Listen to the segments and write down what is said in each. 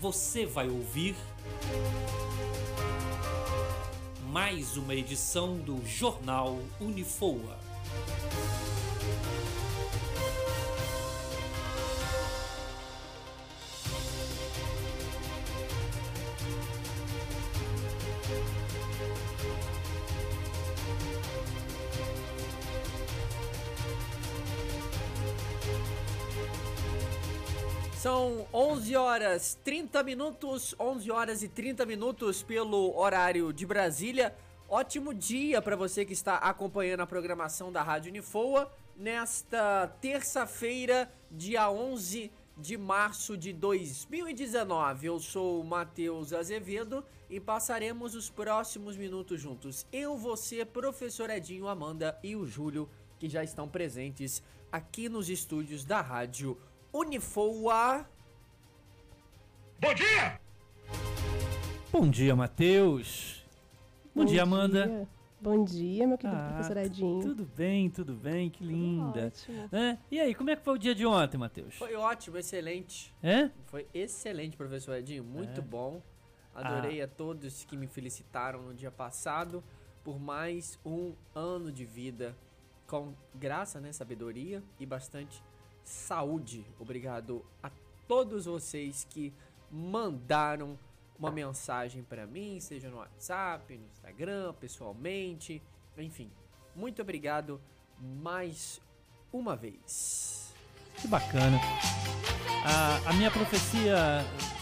você vai ouvir mais uma edição do Jornal Unifoa. 30 minutos, 11 horas e 30 minutos pelo horário de Brasília. Ótimo dia para você que está acompanhando a programação da Rádio Unifoa nesta terça-feira, dia 11 de março de 2019. Eu sou o Matheus Azevedo e passaremos os próximos minutos juntos. Eu, você, professor Edinho, Amanda e o Júlio, que já estão presentes aqui nos estúdios da Rádio Unifoa. Bom dia! Bom dia, Matheus. Bom, dia, Amanda. Bom dia, meu querido Ah, professor Edinho. Tudo bem, tudo bem, que linda. Ótimo. Né? E aí, como é que foi o dia de ontem, Matheus? Foi ótimo, excelente. É? Foi excelente, professor Edinho. Muito É. bom. Adorei a todos que me felicitaram no dia passado por mais um ano de vida com graça, né, sabedoria e bastante saúde. Obrigado a todos vocês que mandaram uma mensagem pra mim, seja no WhatsApp, no Instagram, pessoalmente, enfim. Muito obrigado mais uma vez. Que bacana. A, a minha profecia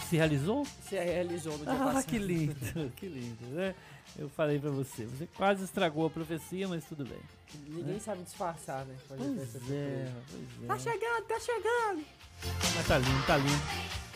se realizou? Se realizou no dia Ah, passado. que lindo, que lindo, né? Eu falei pra você, você quase estragou a profecia, mas tudo bem. Ninguém sabe disfarçar, né? Pois é, pois é. Tá chegando, tá chegando! Mas tá lindo, tá lindo.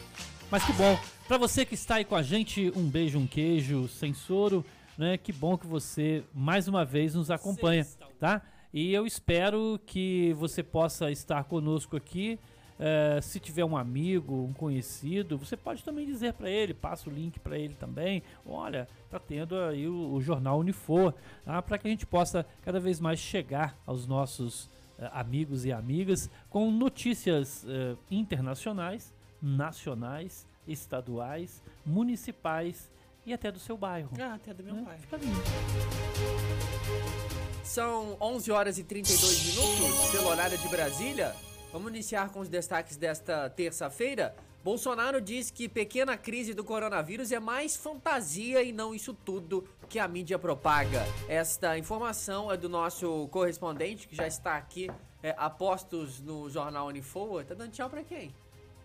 Mas que bom. Pra você que está aí com a gente, um beijo, um queijo, sem soro, né? Que bom que você mais uma vez nos acompanha, tá? E eu espero que você possa estar conosco aqui. eh, se tiver um amigo, um conhecido, você pode também dizer pra ele, passa o link pra ele também. Olha, tá tendo aí o, o jornal Unifor, tá? para que a gente possa cada vez mais chegar aos nossos eh, amigos e amigas com notícias eh, internacionais, nacionais, estaduais, municipais e até do seu bairro. Ah, até do meu né? pai. Fica lindo. São 11 horas e 32 minutos pelo horário de Brasília. Vamos iniciar com os destaques desta terça-feira. Bolsonaro diz que pequena crise do coronavírus é mais fantasia e não isso tudo que a mídia propaga. Esta informação é do nosso correspondente que já está aqui é, a postos no jornal Unifoa. Tá dando tchau pra quem?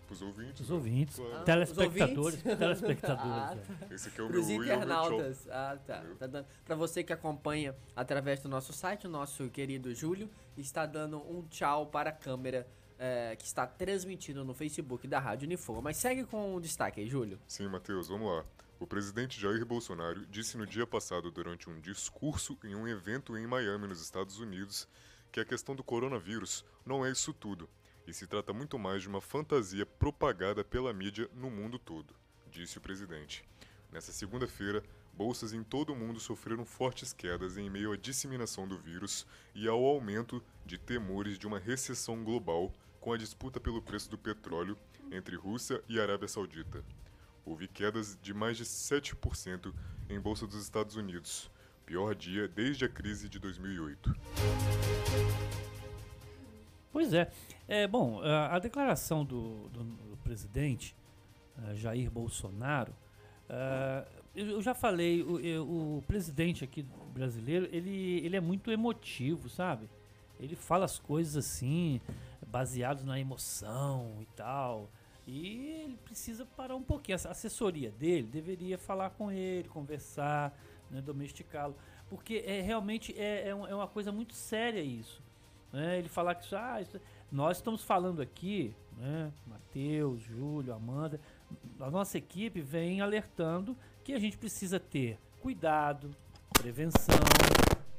Os ouvintes. Os né? ouvintes, Claro. telespectadores, os ouvintes? telespectadores. Ah, é. Esse aqui é o Para os meu oi, é meu internautas. Ah, tá. tá dando, pra você que acompanha através do nosso site, o nosso querido Júlio está dando um tchau para a câmera eh, que está transmitindo no Facebook da Rádio Unifoa. Mas segue com o destaque aí, Júlio. Sim, Matheus, vamos lá. O presidente Jair Bolsonaro disse no dia passado, durante um discurso em um evento em Miami, nos Estados Unidos, que a questão do coronavírus não é isso tudo, e se trata muito mais de uma fantasia propagada pela mídia no mundo todo, disse o presidente. Nessa segunda-feira, bolsas em todo o mundo sofreram fortes quedas em meio à disseminação do vírus e ao aumento de temores de uma recessão global com a disputa pelo preço do petróleo entre Rússia e Arábia Saudita. Houve quedas de mais de 7% em bolsa dos Estados Unidos, pior dia desde a crise de 2008. Pois é. É bom, a, declaração do, do- do presidente eh, Jair Bolsonaro, ah, eu, já falei, o, o presidente aqui brasileiro, ele, ele é muito emotivo, sabe? Ele fala as coisas assim, baseados na emoção e tal. E ele precisa parar um pouquinho. A assessoria dele deveria falar com ele, conversar, né, domesticá-lo. Porque é, realmente é, é é uma coisa muito séria isso né, ele falar que isso, ah, isso- nós estamos falando aqui, né, Matheus, Júlio, Amanda, a nossa equipe vem alertando que a gente precisa ter cuidado, prevenção,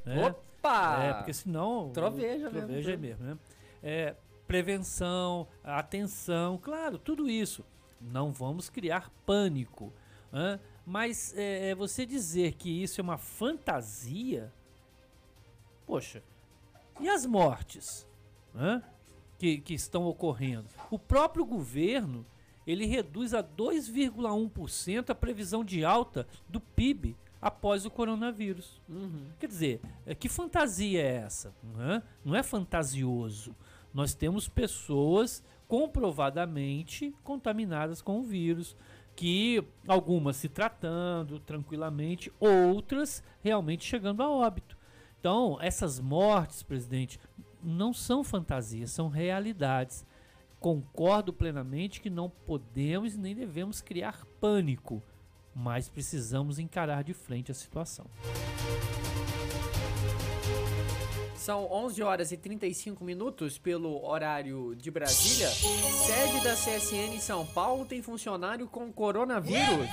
né? Opa! É, porque senão. Troveja mesmo, Troveja né? mesmo, né? É, prevenção, atenção, claro, tudo isso. Não vamos criar pânico. né? Mas é, você dizer que isso é uma fantasia. Poxa, e as mortes né? Que, que estão ocorrendo? O próprio governo ele reduz a 2,1% a previsão de alta do PIB após o coronavírus. Uhum. Quer dizer, é, que fantasia é essa? Não é, não é fantasioso. Nós temos pessoas comprovadamente contaminadas com o vírus, que algumas se tratando tranquilamente, outras realmente chegando a óbito. Então, essas mortes, presidente, não são fantasias, são realidades. Concordo plenamente que não podemos nem devemos criar pânico, mas precisamos encarar de frente a situação. São 11 horas e 35 minutos pelo horário de Brasília. Sede da CSN em São Paulo tem funcionário com coronavírus.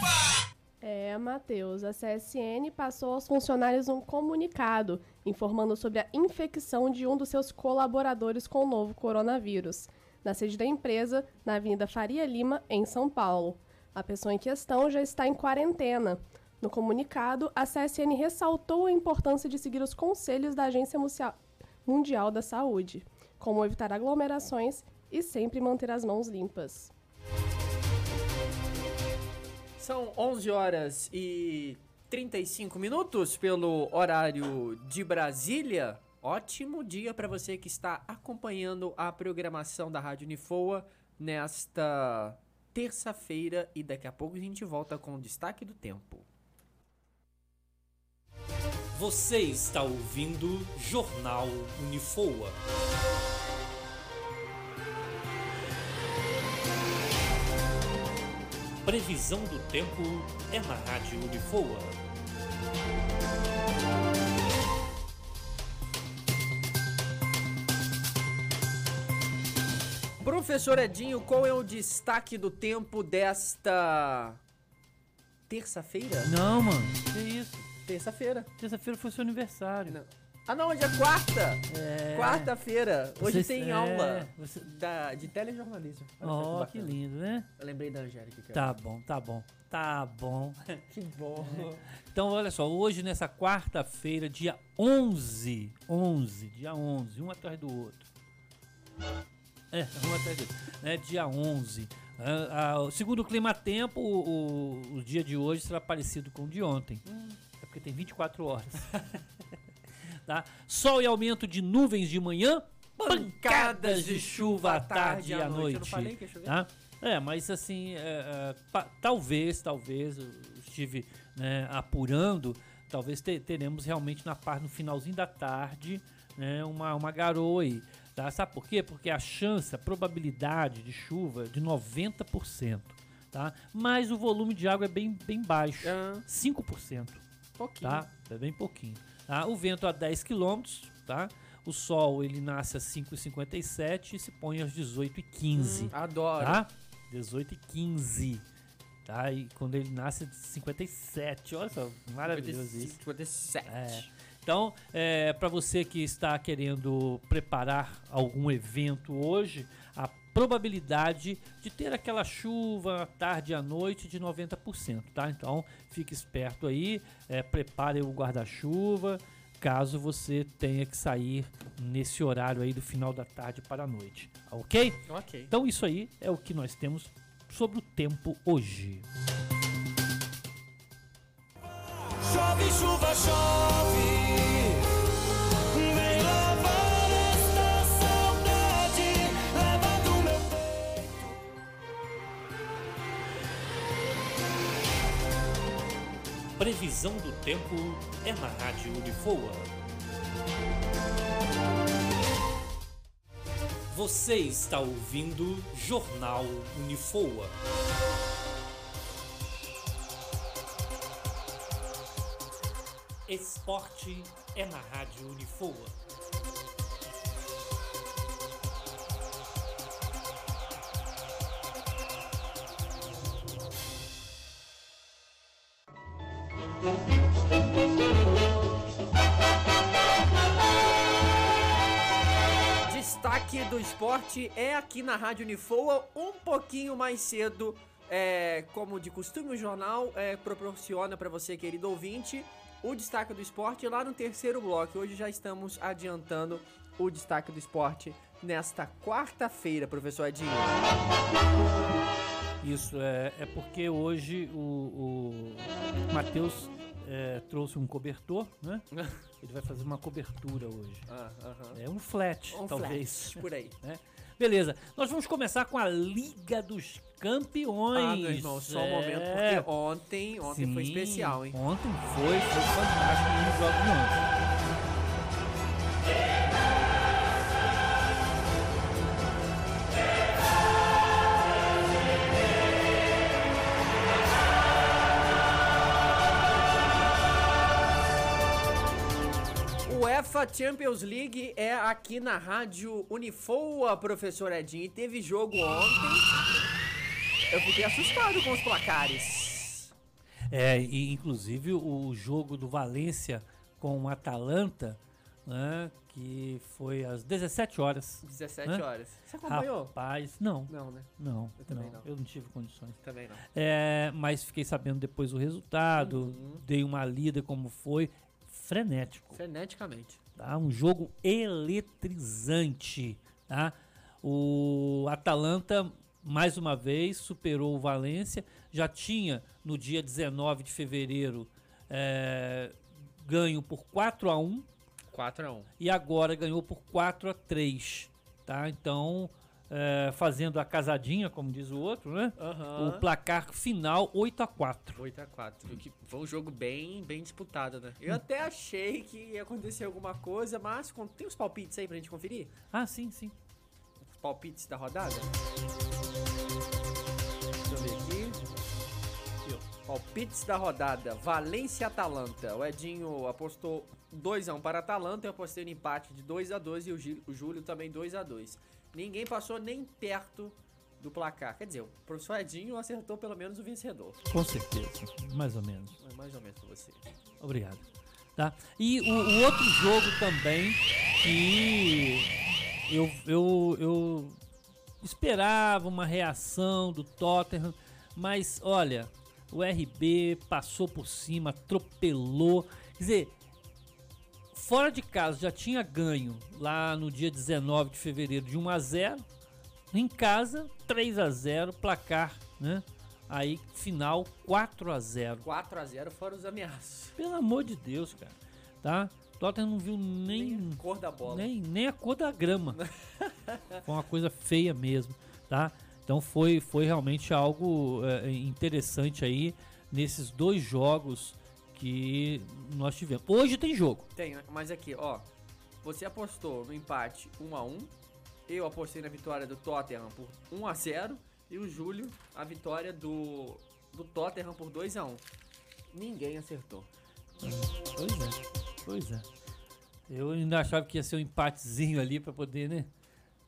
É, Matheus, a CSN passou aos funcionários um comunicado informando sobre a infecção de um dos seus colaboradores com o novo coronavírus, na sede da empresa, na Avenida Faria Lima, em São Paulo. A pessoa em questão já está em quarentena. No comunicado, a CSN ressaltou a importância de seguir os conselhos da Agência Mundial da Saúde, como evitar aglomerações e sempre manter as mãos limpas. São 11 horas e 35 minutos pelo horário de Brasília. Ótimo dia para você que está acompanhando a programação da Rádio Unifoa nesta terça-feira e daqui a pouco a gente volta com o destaque do tempo. Você está ouvindo Jornal Unifoa. Previsão do tempo é na Rádio Unifoa. Professor Edinho, qual é o destaque do tempo desta terça-feira? Não, mano, que isso? Terça-feira. Terça-feira foi seu aniversário. Não. Ah não, hoje é quarta! É. Quarta-feira. Hoje Você- tem é, aula você- da, de telejornalismo. Olha Ó, que bacana. lindo, né? Eu lembrei da Angélica. que Tá bom, tá bom, tá bom. Que bom. Então, olha só, hoje nessa quarta-feira, dia 11, 11, dia 11, um atrás do outro. É, um atrás do outro. Né, dia 11. Ah, ah, segundo o clima-tempo, o, o, o dia de hoje será parecido com o de ontem. É porque tem 24 horas. tá? Sol e aumento de nuvens de manhã, pancadas de chuva à tarde e à Eu não noite. falei que ia chover? Tá? É, mas assim, é, é, talvez, talvez, eu estive né, apurando, talvez te- teremos realmente na parte, no finalzinho da tarde, né, uma, uma garoa aí. Tá? Sabe por quê? Porque a chance, a probabilidade de chuva é de 90%. Tá? Mas o volume de água é bem, bem baixo, Ah, 5%. pouquinho. Tá? É bem pouquinho. Tá? O vento a 10 km, tá? O sol ele nasce às 5h57 e se põe às 18h15 Hum, adoro. tá? 18 e 15. Tá? E quando ele nasce é de 57. Olha só, maravilhoso isso. 57. É. Então, é, para você que está querendo preparar algum evento hoje, probabilidade de ter aquela chuva à tarde e à noite de 90%, tá? Então, fique esperto aí, é, prepare o guarda-chuva, caso você tenha que sair nesse horário aí do final da tarde para a noite, ok? Ok. Então isso aí é o que nós temos sobre o tempo hoje. Chove, chuva, chove. Previsão do tempo é na Rádio Unifoa. Você está ouvindo Jornal Unifoa. Esporte é na Rádio Unifoa. Esporte é aqui na Rádio Unifoa, um pouquinho mais cedo. É, como de costume, o jornal é, proporciona para você, querido ouvinte, o destaque do esporte lá no terceiro bloco. Hoje já estamos adiantando o destaque do esporte nesta quarta-feira, professor Edinho? Isso, é, é porque hoje o, o Matheus é, trouxe um cobertor, né? Ele vai fazer uma cobertura hoje. Ah, aham. É um flat, Um talvez. flash, por aí. né? Beleza, nós vamos começar com a Liga dos Campeões. Ah, meu irmão, só um momento, É, porque ontem, ontem foi especial, hein? Ontem foi, foi fantástico nos jogos de ontem. UEFA Champions League é aqui na rádio Unifoa, professor Edinho. E teve jogo ontem. Eu fiquei assustado com os placares. É, e inclusive o jogo do Valência com o Atalanta, né, que foi às 17 horas. 17 Hã? horas. Você acompanhou? Rapaz, não, Não, né? não, Eu também não, não. eu não tive condições. Também não. É, mas fiquei sabendo depois o resultado, Uhum. dei uma lida como foi, frenético. Freneticamente. Tá? Um jogo eletrizante, tá? O Atalanta mais uma vez superou o Valência, já tinha no dia 19 de fevereiro é, ganho por 4 a 1 4x1. e agora ganhou por 4 a 3 tá? Então, é, fazendo a casadinha, como diz o outro, né? Aham. O placar final 8 a 4 8x4. Que foi um jogo bem, bem disputado, né? Eu até achei que ia acontecer alguma coisa, mas tem os palpites aí pra gente conferir? Ah, sim, sim. Os palpites da rodada? Deixa eu ver aqui. Palpites da rodada. Valência e Atalanta. O Edinho apostou 2x1 para a Atalanta. Eu apostei no empate de 2x2 e o Júlio também 2x2. Ninguém passou nem perto do placar. Quer dizer, o professor Edinho acertou pelo menos o vencedor. Com certeza, mais ou menos. É mais ou menos você. Obrigado. Tá? E o, o outro jogo também que eu, eu, eu esperava uma reação do Tottenham, mas olha, o RB passou por cima, atropelou. Quer dizer, fora de casa já tinha ganho lá no dia 19 de fevereiro de 1 a 0 em casa 3 a 0 placar, né? Aí final 4 a 0 4x0 fora os ameaços. pelo amor de Deus, cara. Tá? Tottenham não viu Nem nem, a cor da bola. nem, nem a cor da grama. foi uma coisa feia mesmo, tá? Então foi, foi realmente algo é, interessante aí nesses dois jogos que nós tivemos. Hoje tem jogo. Tem, mas aqui, ó. Você apostou no empate 1x1. Eu apostei na vitória do Tottenham por 1x0. E o Júlio, a vitória do, do Tottenham por 2x1. Ninguém acertou. Pois é, pois é. Eu ainda achava que ia ser um empatezinho ali pra poder, né?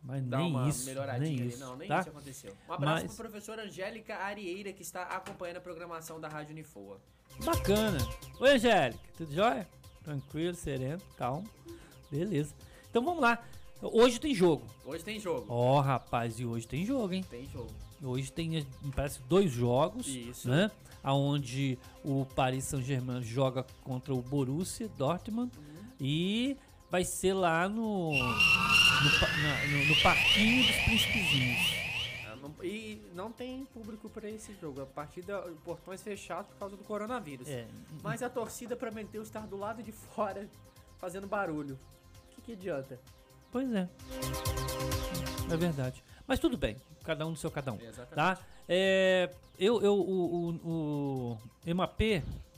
Mas Dá nem uma isso, melhoradinha nem ali. isso, Não, nem tá? isso aconteceu. Um abraço Mas- pro professora Angélica Arieira, que está acompanhando a programação da Rádio Unifoa. Bacana. Oi, Angélica, tudo jóia? Tranquilo, sereno, calmo. Beleza. Então vamos lá. Hoje tem jogo. Hoje tem jogo. Ó, rapaz, e hoje tem jogo, hein? Tem jogo. Hoje tem, me parece, dois jogos, Isso. né? Aonde o Paris Saint-Germain joga contra o Borussia Dortmund Uhum. e vai ser lá no no, no- no parquinho dos príncipezinhos. Não- E não tem público para esse jogo. A partida, portões fechados por causa do coronavírus. É, Mas a torcida prometeu estar do lado de fora fazendo barulho. O que, que adianta? pois é. É verdade. Mas tudo bem, cada um do seu cada um, Exatamente. tá? É, eu, eu, o, o, o MAP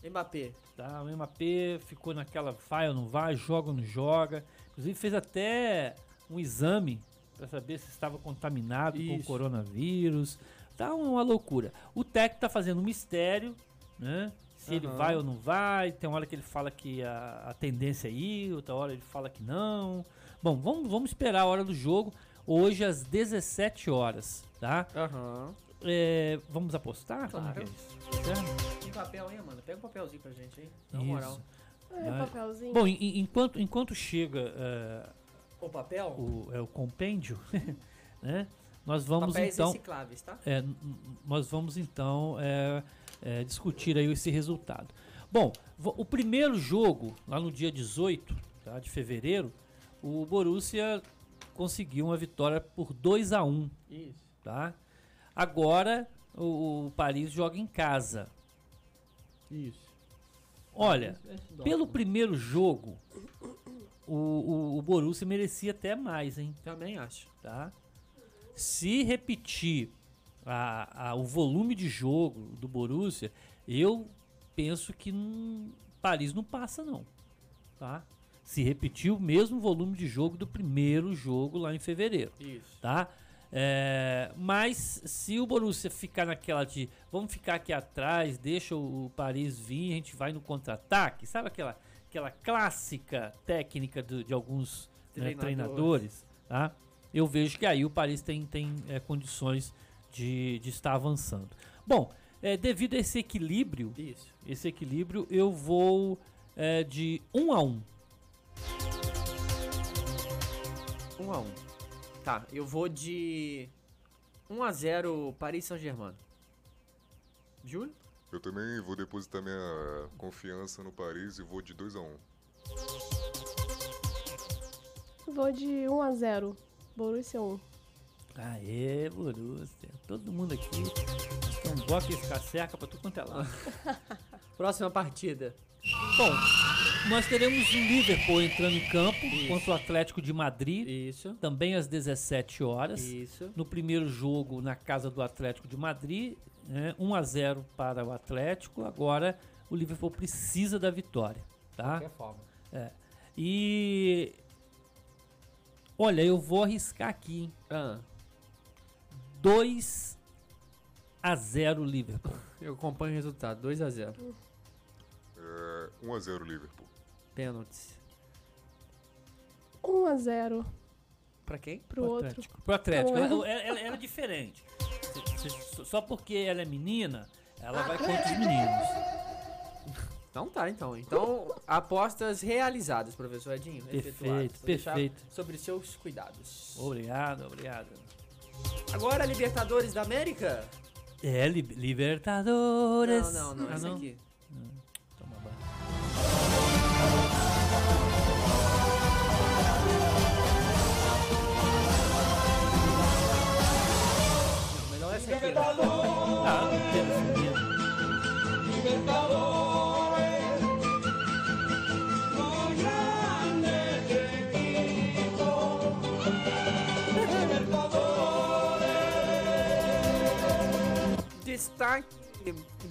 Mbappé. Tá, o MAP ficou naquela vai ou não vai, joga ou não joga. Inclusive fez até um exame para saber se estava contaminado com o Isso. coronavírus. Tá uma loucura. O técnico tá fazendo um mistério, né? Se ele Aham. vai ou não vai. Tem hora que ele fala que a, a tendência é ir, outra hora ele fala que não. Bom, vamos, vamos esperar a hora do jogo. Hoje às 17 horas, tá? Aham. É, vamos apostar? Como Claro. que é isso? Certo? Tem papel aí, Amanda? Pega um papelzinho pra gente aí. Na Isso. moral. É, papelzinho. Bom, en- en- enquanto, enquanto chega é, O papel? o, é, o compêndio, né? Nós vamos Papéis então, recicláveis, tá? é, nós vamos então é, é, discutir aí esse resultado. Bom, o primeiro jogo lá no dia 18 tá, de fevereiro, o Borussia conseguiu uma vitória por 2 a 1 Isso. tá? Agora o, o Paris joga em casa. Isso. Olha, pelo primeiro jogo, o, o, o Borussia merecia até mais, hein? Também acho. Tá? Se repetir a, a- o volume de jogo do Borussia, eu penso que não- Paris não passa não, tá? Se repetir o mesmo volume de jogo do primeiro jogo lá em fevereiro Isso. tá? É, mas se o Borussia ficar naquela de vamos ficar aqui atrás, deixa o, o Paris vir, a gente vai no contra-ataque, sabe aquela, aquela clássica técnica do- de alguns né, Treinadores. treinadores, tá? Eu vejo que aí o Paris tem, tem é, condições de, de estar avançando. Bom, é, devido a esse equilíbrio, Isso. esse equilíbrio, eu vou é, de 1 a 1 1 a 1 Tá, eu vou de 1 a 0 Paris Saint-Germain. Júlio? Eu também vou depositar minha confiança no Paris e vou de 2 a 1 Vou de 1 a 0 Borussia 1. Aê, Borussia. Todo mundo aqui. Tem um bloco ficar cerca pra tudo quanto é lado. Próxima partida. Bom, nós teremos o Liverpool entrando em campo contra o Atlético de Madrid, Isso. também às 17 horas. Isso. No primeiro jogo na casa do Atlético de Madrid, né, 1 a 0 para o Atlético. Agora o Liverpool precisa da vitória, tá? forma. E olha, eu vou arriscar aqui, hein? Ah, 2 a 0 Liverpool. eu acompanho o resultado. 2 a 0 É, 1 a 0 Liverpool. Pênaltis. 1 a 0 Pra quem? pro Pro outro. Atlético. Pro Atlético. Ela- ela- ela é diferente. Só porque ela é menina, ela vai contra os meninos. Então tá, então. Então, apostas realizadas, professor Edinho. Perfeito, perfeito. Sobre seus cuidados. Obrigado, obrigado. Agora, Libertadores da América? É, li Libertadores. Não, não, não. Ah, não? aqui. Né? Ah, esse medo. Destaque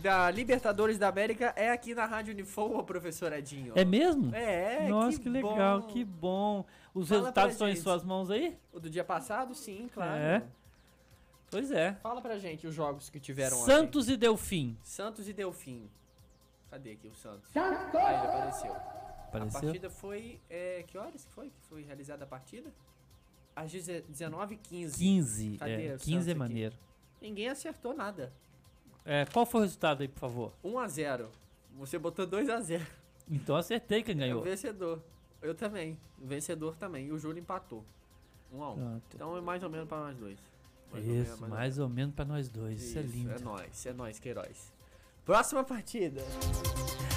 da Libertadores da América é aqui na Rádio Unifoa, professor Edinho. É mesmo? É, Nossa, que, legal, bom. que bom. Os Fala resultados estão em suas mãos aí? O do dia passado, sim, claro. É. Pois é. Fala pra gente os jogos que tiveram Santos e Delfim. ontem. Santos e Delfim. Cadê aqui o Santos? Ah, ele apareceu. A Apareceu? partida foi. é, que horas que foi que foi realizada a partida? Às 19h15. 15. Cadê É, o 15 é Santos aqui? maneiro. Ninguém acertou nada. É, qual foi o resultado aí, por favor? 1x0. Você botou 2x0. Então acertei quem É o ganhou. vencedor. Eu também. O vencedor também. E o Júlio empatou. 1x1. Pronto. Então é mais ou menos pra nós dois. Mais ou menos, Isso, ou mais ou menos pra nós dois. Isso, é lindo. É nóis, é nóis, Queiroz. Próxima partida.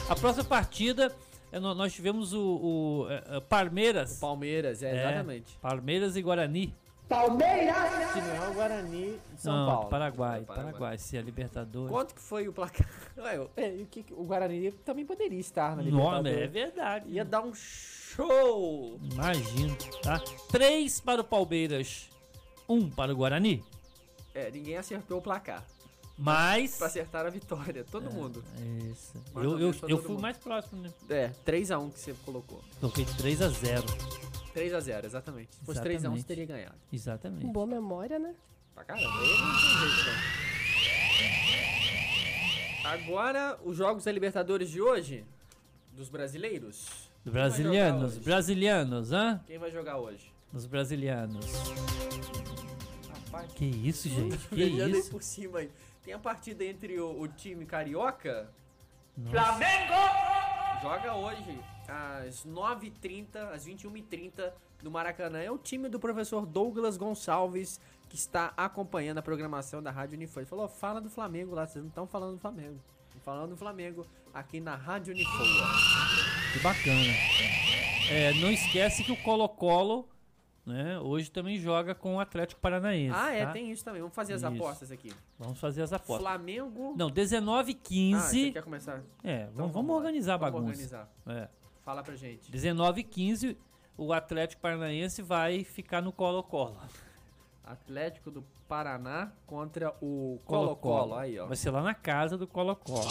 A próxima partida, é, nó- nós tivemos o, o, é, é, Palmeiras. Palmeiras, é, É. exatamente. Palmeiras e Guarani. Que não é o Guarani de São Não, Paulo. Paraguai, É, Paraguai. Se é Libertadores. Quanto que foi o placar? Ué, o- é, e o, que o Guarani também poderia estar na Nome, é Libertadores. verdade. Ia dar um show. Imagino, tá? Três para o Palmeiras, um para o Guarani. É, ninguém acertou o placar. Mas. Pra acertar a vitória. Todo mundo. Isso. Mais ou Eu, eu, eu fui mundo. mais próximo, né? É, 3x1 que você colocou. Toquei 3 a 0 3x0, exatamente. Se fosse 3x1, você teria ganhado. Exatamente. Boa memória, né? Pra caramba, aí não tem jeito, não. Agora, os jogos da Libertadores de hoje, dos brasileiros. Brasilianos, brasilianos, hã? Quem vai jogar hoje? Os brasilianos. Que isso, gente? Que aí isso? por cima aí. Tem a partida entre o, o time carioca. Nossa. Joga hoje às 9h30, às 21h30 no Maracanã. É o time do professor Douglas Gonçalves que está acompanhando a programação da Rádio Unifoa. Ele falou: fala do Flamengo lá, vocês não estão falando do Flamengo. Estão falando do Flamengo aqui na Rádio Unifoa. Que bacana. É, não esquece que o Colo-Colo né, hoje também joga com o Atlético Paranaense. Ah, é, tá? tem isso também. Vamos fazer as Isso. apostas aqui. Vamos fazer as apostas. Flamengo. Não, 19 Ah, você 15. quer começar? é, Então vamos, vamos organizar a Vamos bagunça. organizar. É. Fala pra gente. 19 15, o Atlético Paranaense vai ficar no Colo-Colo. Atlético do Paraná contra o Colo-Colo. Aí, ó. Vai ser lá na casa do Colo-Colo.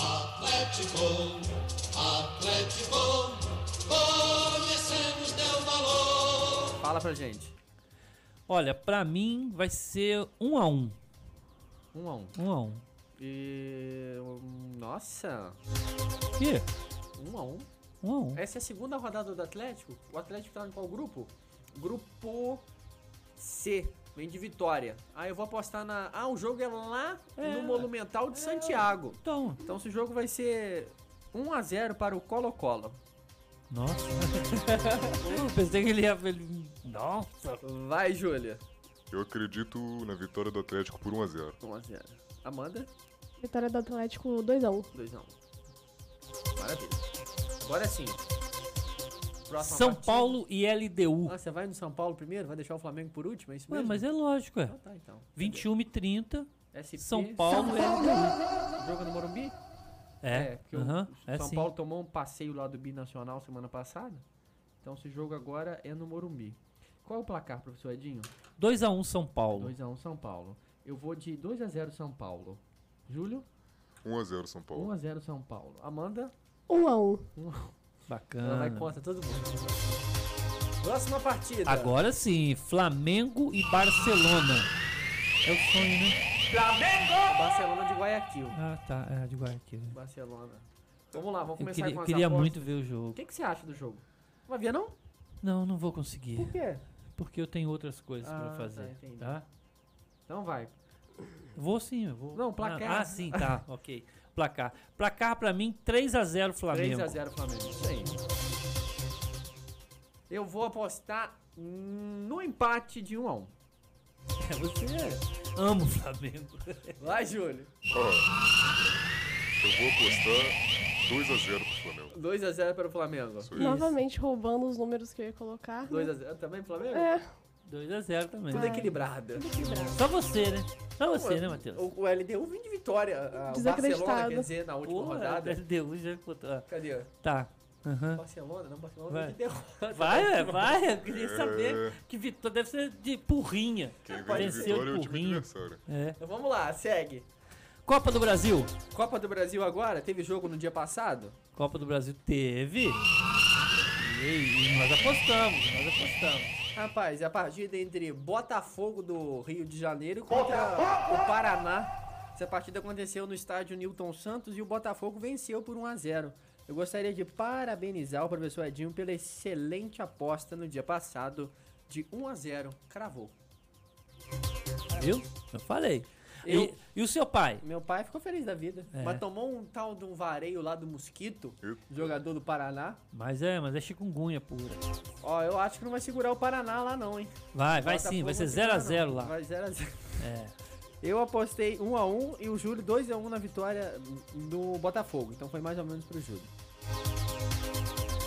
Fala pra gente. Olha, pra mim vai ser 1 a 1 Um a um. 1 a 1 E... hum, Nossa. Que? Um a um. 1 a 1 Essa é a segunda rodada do Atlético. O Atlético tá em qual grupo? Grupo C. Vem de Vitória. Ah, eu vou apostar na... Ah, o jogo é lá É. no Monumental de Santiago. Então, Então esse jogo vai ser 1 a 0 para o Colo-Colo. nossa. Pensei que ele ia. Ele... Nossa. Vai, Júlia. Eu acredito na vitória do Atlético por 1 a 0 1 a 0 Amanda, Vitória do Atlético 2x1. 2 a 1 Maravilha. Agora sim. Próxima São partida. Paulo e LDU. Ah, você vai no São Paulo primeiro? Vai deixar o Flamengo por último? É isso Ué, mesmo? mas é lógico, é. Ah, tá, então. 21 e 30, SP, São Paulo e LDU. Jogo no Morumbi? É, porque o- aham, o é São sim. Paulo tomou um passeio lá do Binacional semana passada. Então esse jogo agora é no Morumbi. Qual é o placar, professor Edinho? 2x1 São Paulo. 2x1 São Paulo. Eu vou de 2x0 São Paulo. Júlio? 1 a 0 São Paulo. 1x0 São Paulo. Amanda? 1x1. Ela Bacana. vai contra todo mundo. Próxima partida. Agora sim, Flamengo e Barcelona. É o sonho, né? Barcelona de Guayaquil. Ah, tá. É de Guayaquil. Barcelona. Vamos lá, vamos Eu começar queria, com as queria apostas. muito ver o O jogo. que, que você acha do jogo? Vai ver não? Não, não vou conseguir. Por quê? Porque eu tenho outras coisas Ah, pra tá, fazer. entendi. Tá? Então vai. Vou sim, eu vou. Não, placar. Ah, ah, sim, tá. ok. Placar. Placar pra mim, 3x0 Flamengo. 3x0 Flamengo. Isso aí. Eu vou apostar no empate de 1x1. É, Você ama o Flamengo. Vai, Júlio. Ó, eu vou apostar 2 a 0 pro Flamengo. 2x0 para o Flamengo. Isso. Novamente roubando os números que eu ia colocar. né? 2x0 também, Flamengo? É, 2x0 também. Tudo equilibrado. Só você, né? Só você, né, Matheus? O, o LDU vem de vitória. a- O. Barcelona, quer dizer, na última Porra, rodada. LDU já botou. ah, Cadê? Tá. Aham. Barcelona? Não, Barcelona Vai. derrota. Vai, é, vai. Eu queria É. saber que vitória deve ser de porrinha. Quem vem de vitória é o time adversário. É. Então vamos lá, segue. Copa do Brasil. Copa do Brasil agora, teve jogo no dia passado? Copa do Brasil teve. E, nós apostamos, nós apostamos. Rapaz, a partida entre Botafogo do Rio de Janeiro contra o Paraná. Essa partida aconteceu no estádio Newton Santos e o Botafogo venceu por 1 a 0. Eu gostaria de parabenizar o professor Edinho pela excelente aposta no dia passado de 1 a 0. Cravou. Viu? Eu falei. Eu- E, e o seu pai? Meu pai ficou feliz da vida. É. Mas tomou um tal de um vareio lá do Mosquito, Eu- jogador do Paraná. Mas é, mas é chikungunya pura. Ó, eu acho que não vai segurar o Paraná lá não, hein? Vai, vai Botafogo sim, vai ser não segura, 0x0 não. lá. Vai 0x0. É. Eu apostei 1x1 e o Júlio 2x1 na vitória do Botafogo. Então foi mais ou menos pro Júlio.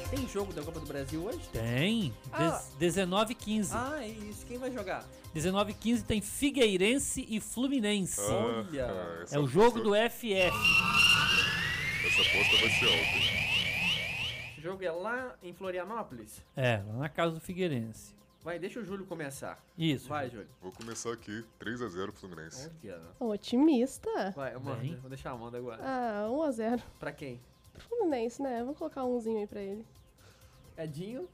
Tem jogo da Copa do Brasil hoje? Tem. Ah. 19 15. Ah, é isso. Quem vai jogar? 19 15 tem Figueirense e Fluminense. Olha. Ah, é o jogo do FF. Essa aposta vai ser alta. O jogo é lá em Florianópolis? É, lá na casa do Figueirense. Vai, deixa o Júlio começar. Isso. Vai, Júlio. Vou começar aqui, 3 a 0 pro Fluminense. Olha. otimista. Vai, Amanda. Vou deixar a Amanda agora. Ah, 1x0. Pra quem? Pro Fluminense, né? Vamos colocar umzinho aí pra ele. Edinho?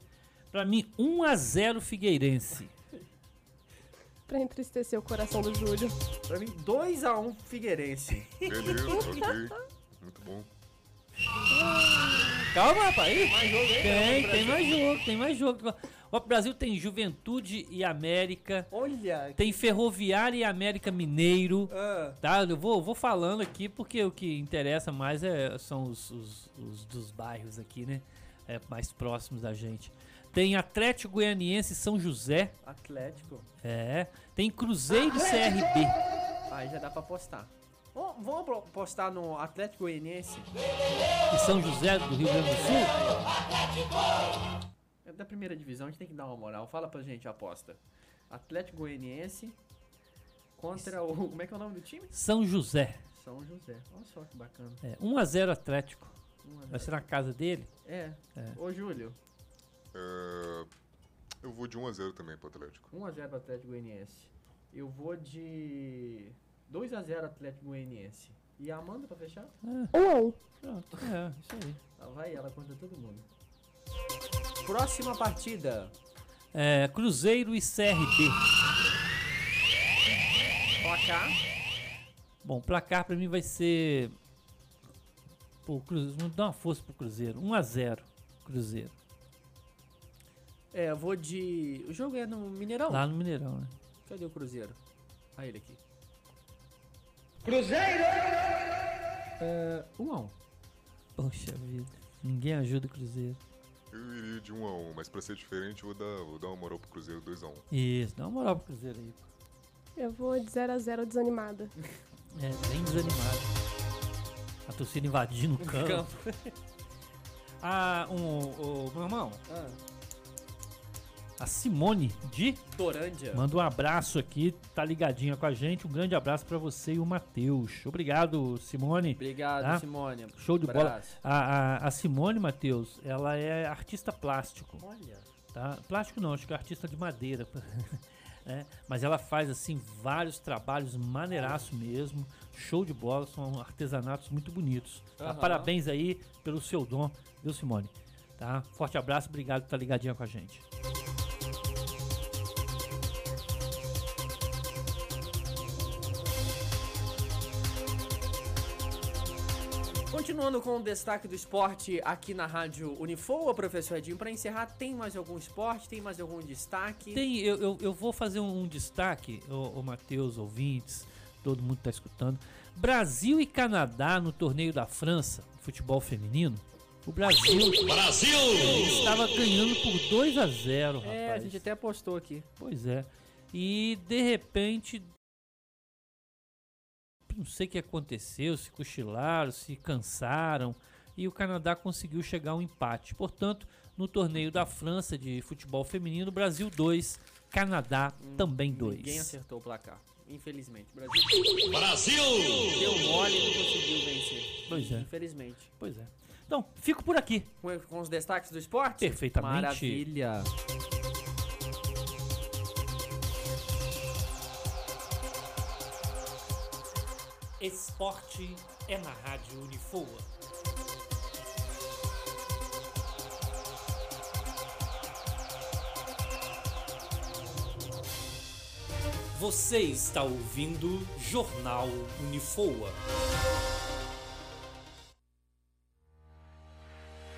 Pra mim, 1x0 Figueirense. Pra entristecer o coração do Júlio. Pra mim, 2x1 Figueirense. Beleza, ok. Muito bom. Calma, rapaz. Aí. Mais jogo aí? Tem, tem Brasil. mais jogo, tem mais jogo. O Brasil tem Juventude e América. Olha. Tem Ferroviária e América Mineiro. Ah, Tá, eu vou, vou falando aqui porque o que interessa mais é, são os, os- os dos bairros aqui, né? É, mais próximos da gente. Tem Atlético Goianiense e São José. Atlético. É. Tem Cruzeiro CRB. Aí já dá pra apostar. Vamos apostar no Atlético Goianiense? E São José do Rio Grande do Sul. É da primeira divisão, a gente tem que dar uma moral. Fala pra gente a aposta. Atlético Goianiense contra o. Como é que é o nome do time? São José. São José. Olha só que bacana. É, 1x0 Atlético. 1 a 0. Vai ser na casa dele? É. É. Ô, Júlio. É, eu vou de 1x0 também pro Atlético. 1x0 pro Atlético Goianiense. Eu vou de 2x0 Atlético Goianiense. E a Amanda pra fechar? A um. Pronto, é, isso aí. Lá vai ela contra todo mundo. Próxima partida. É, Cruzeiro e CRB. Placar. Bom, placar pra mim vai ser. Pô, Cruzeiro, vamos dar uma força pro Cruzeiro. 1x0 Cruzeiro. É, eu vou de. O jogo é no Mineirão? Lá no Mineirão, né? Cadê o Cruzeiro? Ah, ele aqui. Cruzeiro! É. 1 a 1 Poxa vida. Ninguém ajuda o Cruzeiro. Eu iria de 1x1, mas pra ser diferente, eu vou dar, vou dar uma moral pro Cruzeiro 2x1. Isso, dá uma moral pro Cruzeiro aí. pô. Eu vou de 0 a 0 desanimada. É, bem desanimado. A torcida invadindo o campo. Campo. Ah, um, o meu irmão, Ah, a Simone de Torândia. manda um abraço aqui, tá ligadinha com a gente. Um grande abraço pra você e o Matheus. Obrigado, Simone. Obrigado, Tá? Simone. Show de bola. Abraço. A, a, a Simone, Matheus, ela é artista plástico, Olha. tá? Plástico não, acho que é artista de madeira. É, mas ela faz, assim, vários trabalhos maneiraço mesmo. Show de bola, são artesanatos muito bonitos. tá? Aham. Parabéns aí pelo seu dom, viu, Simone? Tá? Forte abraço, obrigado por estar ligadinha com a gente. Continuando com o destaque do esporte aqui na Rádio Unifoa, professor Edinho, para encerrar, tem mais algum esporte? Tem mais algum destaque? Tem, eu, eu, eu vou fazer um, destaque, o, o Matheus, ouvintes, todo mundo tá escutando. Brasil e Canadá no torneio da França, futebol feminino. O Brasil, Brasil! estava ganhando por 2 a 0 rapaz. É, a gente até apostou aqui. Pois é. E de repente. Não sei o que aconteceu, se cochilaram, se cansaram. E o Canadá conseguiu chegar a um empate. Portanto, no torneio da França de futebol feminino, Brasil 2, Canadá também 2. Ninguém acertou o placar. Infelizmente. Brasil Brasil! deu mole e não conseguiu vencer. Pois é. Infelizmente. Pois é. Então, fico por aqui. Com, com os destaques do esporte? Perfeitamente. Maravilha. Esporte é na Rádio Unifoa. Você está ouvindo Jornal Unifoa.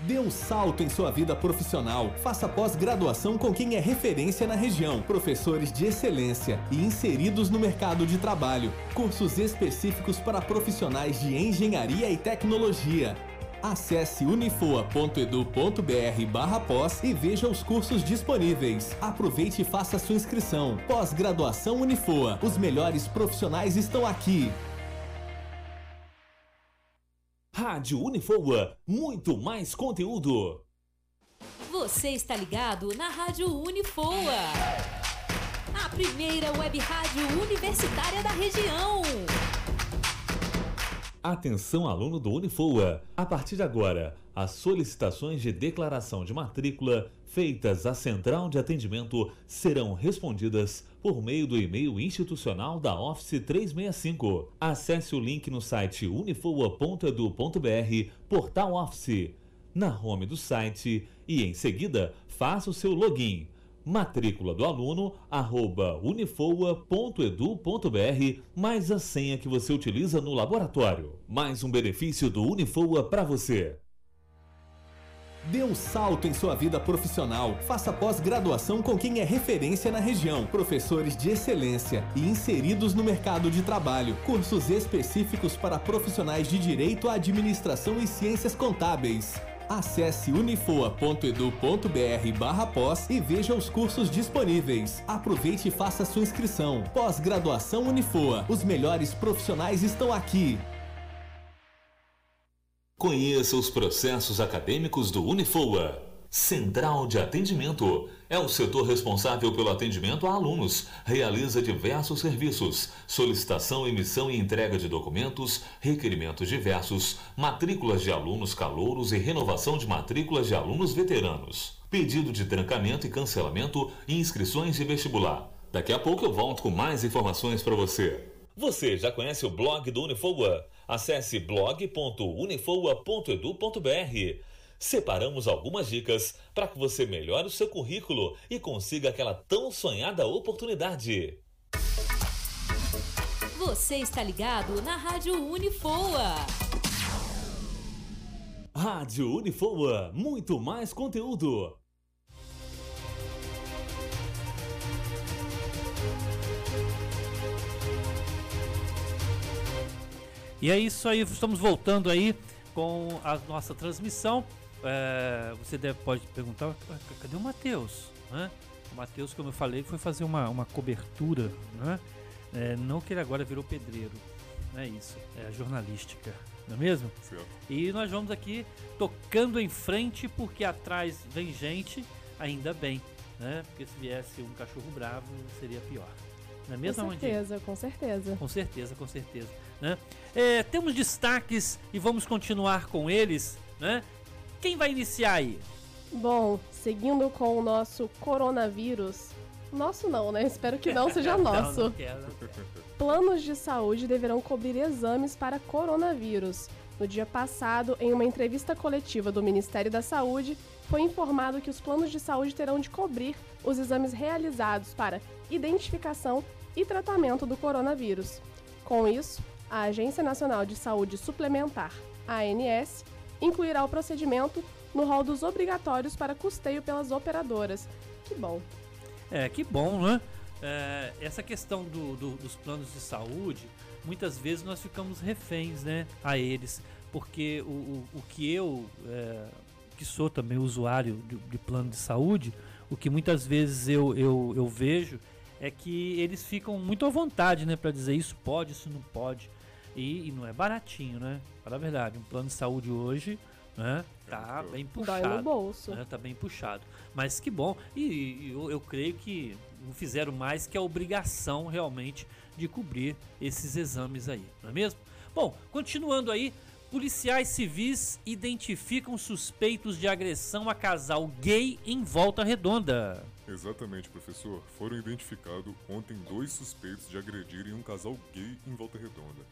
Dê um salto em sua vida profissional. Faça pós-graduação com quem é referência na região. Professores de excelência e inseridos no mercado de trabalho. Cursos específicos para profissionais de engenharia e tecnologia. Acesse unifoa.edu.br barra pós e veja os cursos disponíveis. Aproveite e faça sua inscrição. Pós-graduação Unifoa. Os melhores profissionais estão aqui. Rádio Unifoa, muito mais conteúdo. Você está ligado na Rádio Unifoa, a primeira web rádio universitária da região. Atenção aluno do Unifoa. A partir de agora, as solicitações de declaração de matrícula feitas à central de atendimento serão respondidas por meio do e-mail institucional da Office 365. Acesse o link no site unifoa.edu.br, portal Office, na home do site e em seguida faça o seu login. Matrícula do aluno, arroba unifoa.edu.br, mais a senha que você utiliza no laboratório. Mais um benefício do Unifoa para você. Dê um salto em sua vida profissional. Faça pós-graduação com quem é referência na região. Professores de excelência e inseridos no mercado de trabalho. Cursos específicos para profissionais de direito, administração e ciências contábeis. Acesse unifoa.edu.br barra pós e veja os cursos disponíveis. Aproveite e faça sua inscrição. Pós-graduação Unifoa. Os melhores profissionais estão aqui. Conheça os processos acadêmicos do Unifoa. Central de Atendimento. É o setor responsável pelo atendimento a alunos. Realiza diversos serviços: solicitação, emissão e entrega de documentos, requerimentos diversos, matrículas de alunos calouros e renovação de matrículas de alunos veteranos. Pedido de trancamento e cancelamento e inscrições de vestibular. Daqui a pouco eu volto com mais informações para você. Você já conhece o blog do Unifoa? Acesse blog.unifoa.edu.br. Separamos algumas dicas para que você melhore o seu currículo e consiga aquela tão sonhada oportunidade. Você está ligado na Rádio Unifoa. Rádio Unifoa, muito mais conteúdo. E é isso aí, estamos voltando aí com a nossa transmissão. É, você deve, pode perguntar, "Ah, cadê o Matheus? Né? O Matheus, como eu falei, foi fazer uma, uma cobertura, né? É, não que ele agora virou pedreiro, não é isso, é a jornalística, não é mesmo? Certo. E nós vamos aqui tocando em frente, porque atrás vem gente, ainda bem, né? Porque se viesse um cachorro bravo, seria pior. Não é mesmo, com Amandinha? certeza, com certeza. Com certeza, com certeza. Né? É, temos destaques e vamos continuar com eles. Né? Quem vai iniciar aí? Bom, seguindo com o nosso coronavírus. Nosso não, né? Espero que não seja Não, nosso. não quero, não quero. Planos de saúde deverão cobrir exames para coronavírus. No dia passado, em uma entrevista coletiva do Ministério da Saúde, foi informado que os planos de saúde terão de cobrir os exames realizados para identificação e tratamento do coronavírus. Com isso, a Agência Nacional de Saúde Suplementar, ANS, incluirá o procedimento no rol dos obrigatórios para custeio pelas operadoras. Que bom. É, que bom, né? É, essa questão do- do- dos planos de saúde, muitas vezes nós ficamos reféns né, a eles. Porque o, o, o que eu, é, que sou também usuário de, de plano de saúde, o que muitas vezes eu, eu, eu vejo é que eles ficam muito à vontade né, para dizer isso pode, isso não pode. E, e não é baratinho, né? Para a verdade, um plano de saúde hoje né, tá bem Dói puxado no bolso. né, tá bem puxado. Mas que bom. E, e eu, eu creio que não fizeram mais que a obrigação realmente de cobrir esses exames aí, não é mesmo? Bom, continuando aí, policiais civis identificam suspeitos de agressão a casal gay em Volta Redonda. Exatamente, professor. Foram identificados ontem dois suspeitos de agredirem um casal gay em Volta Redonda.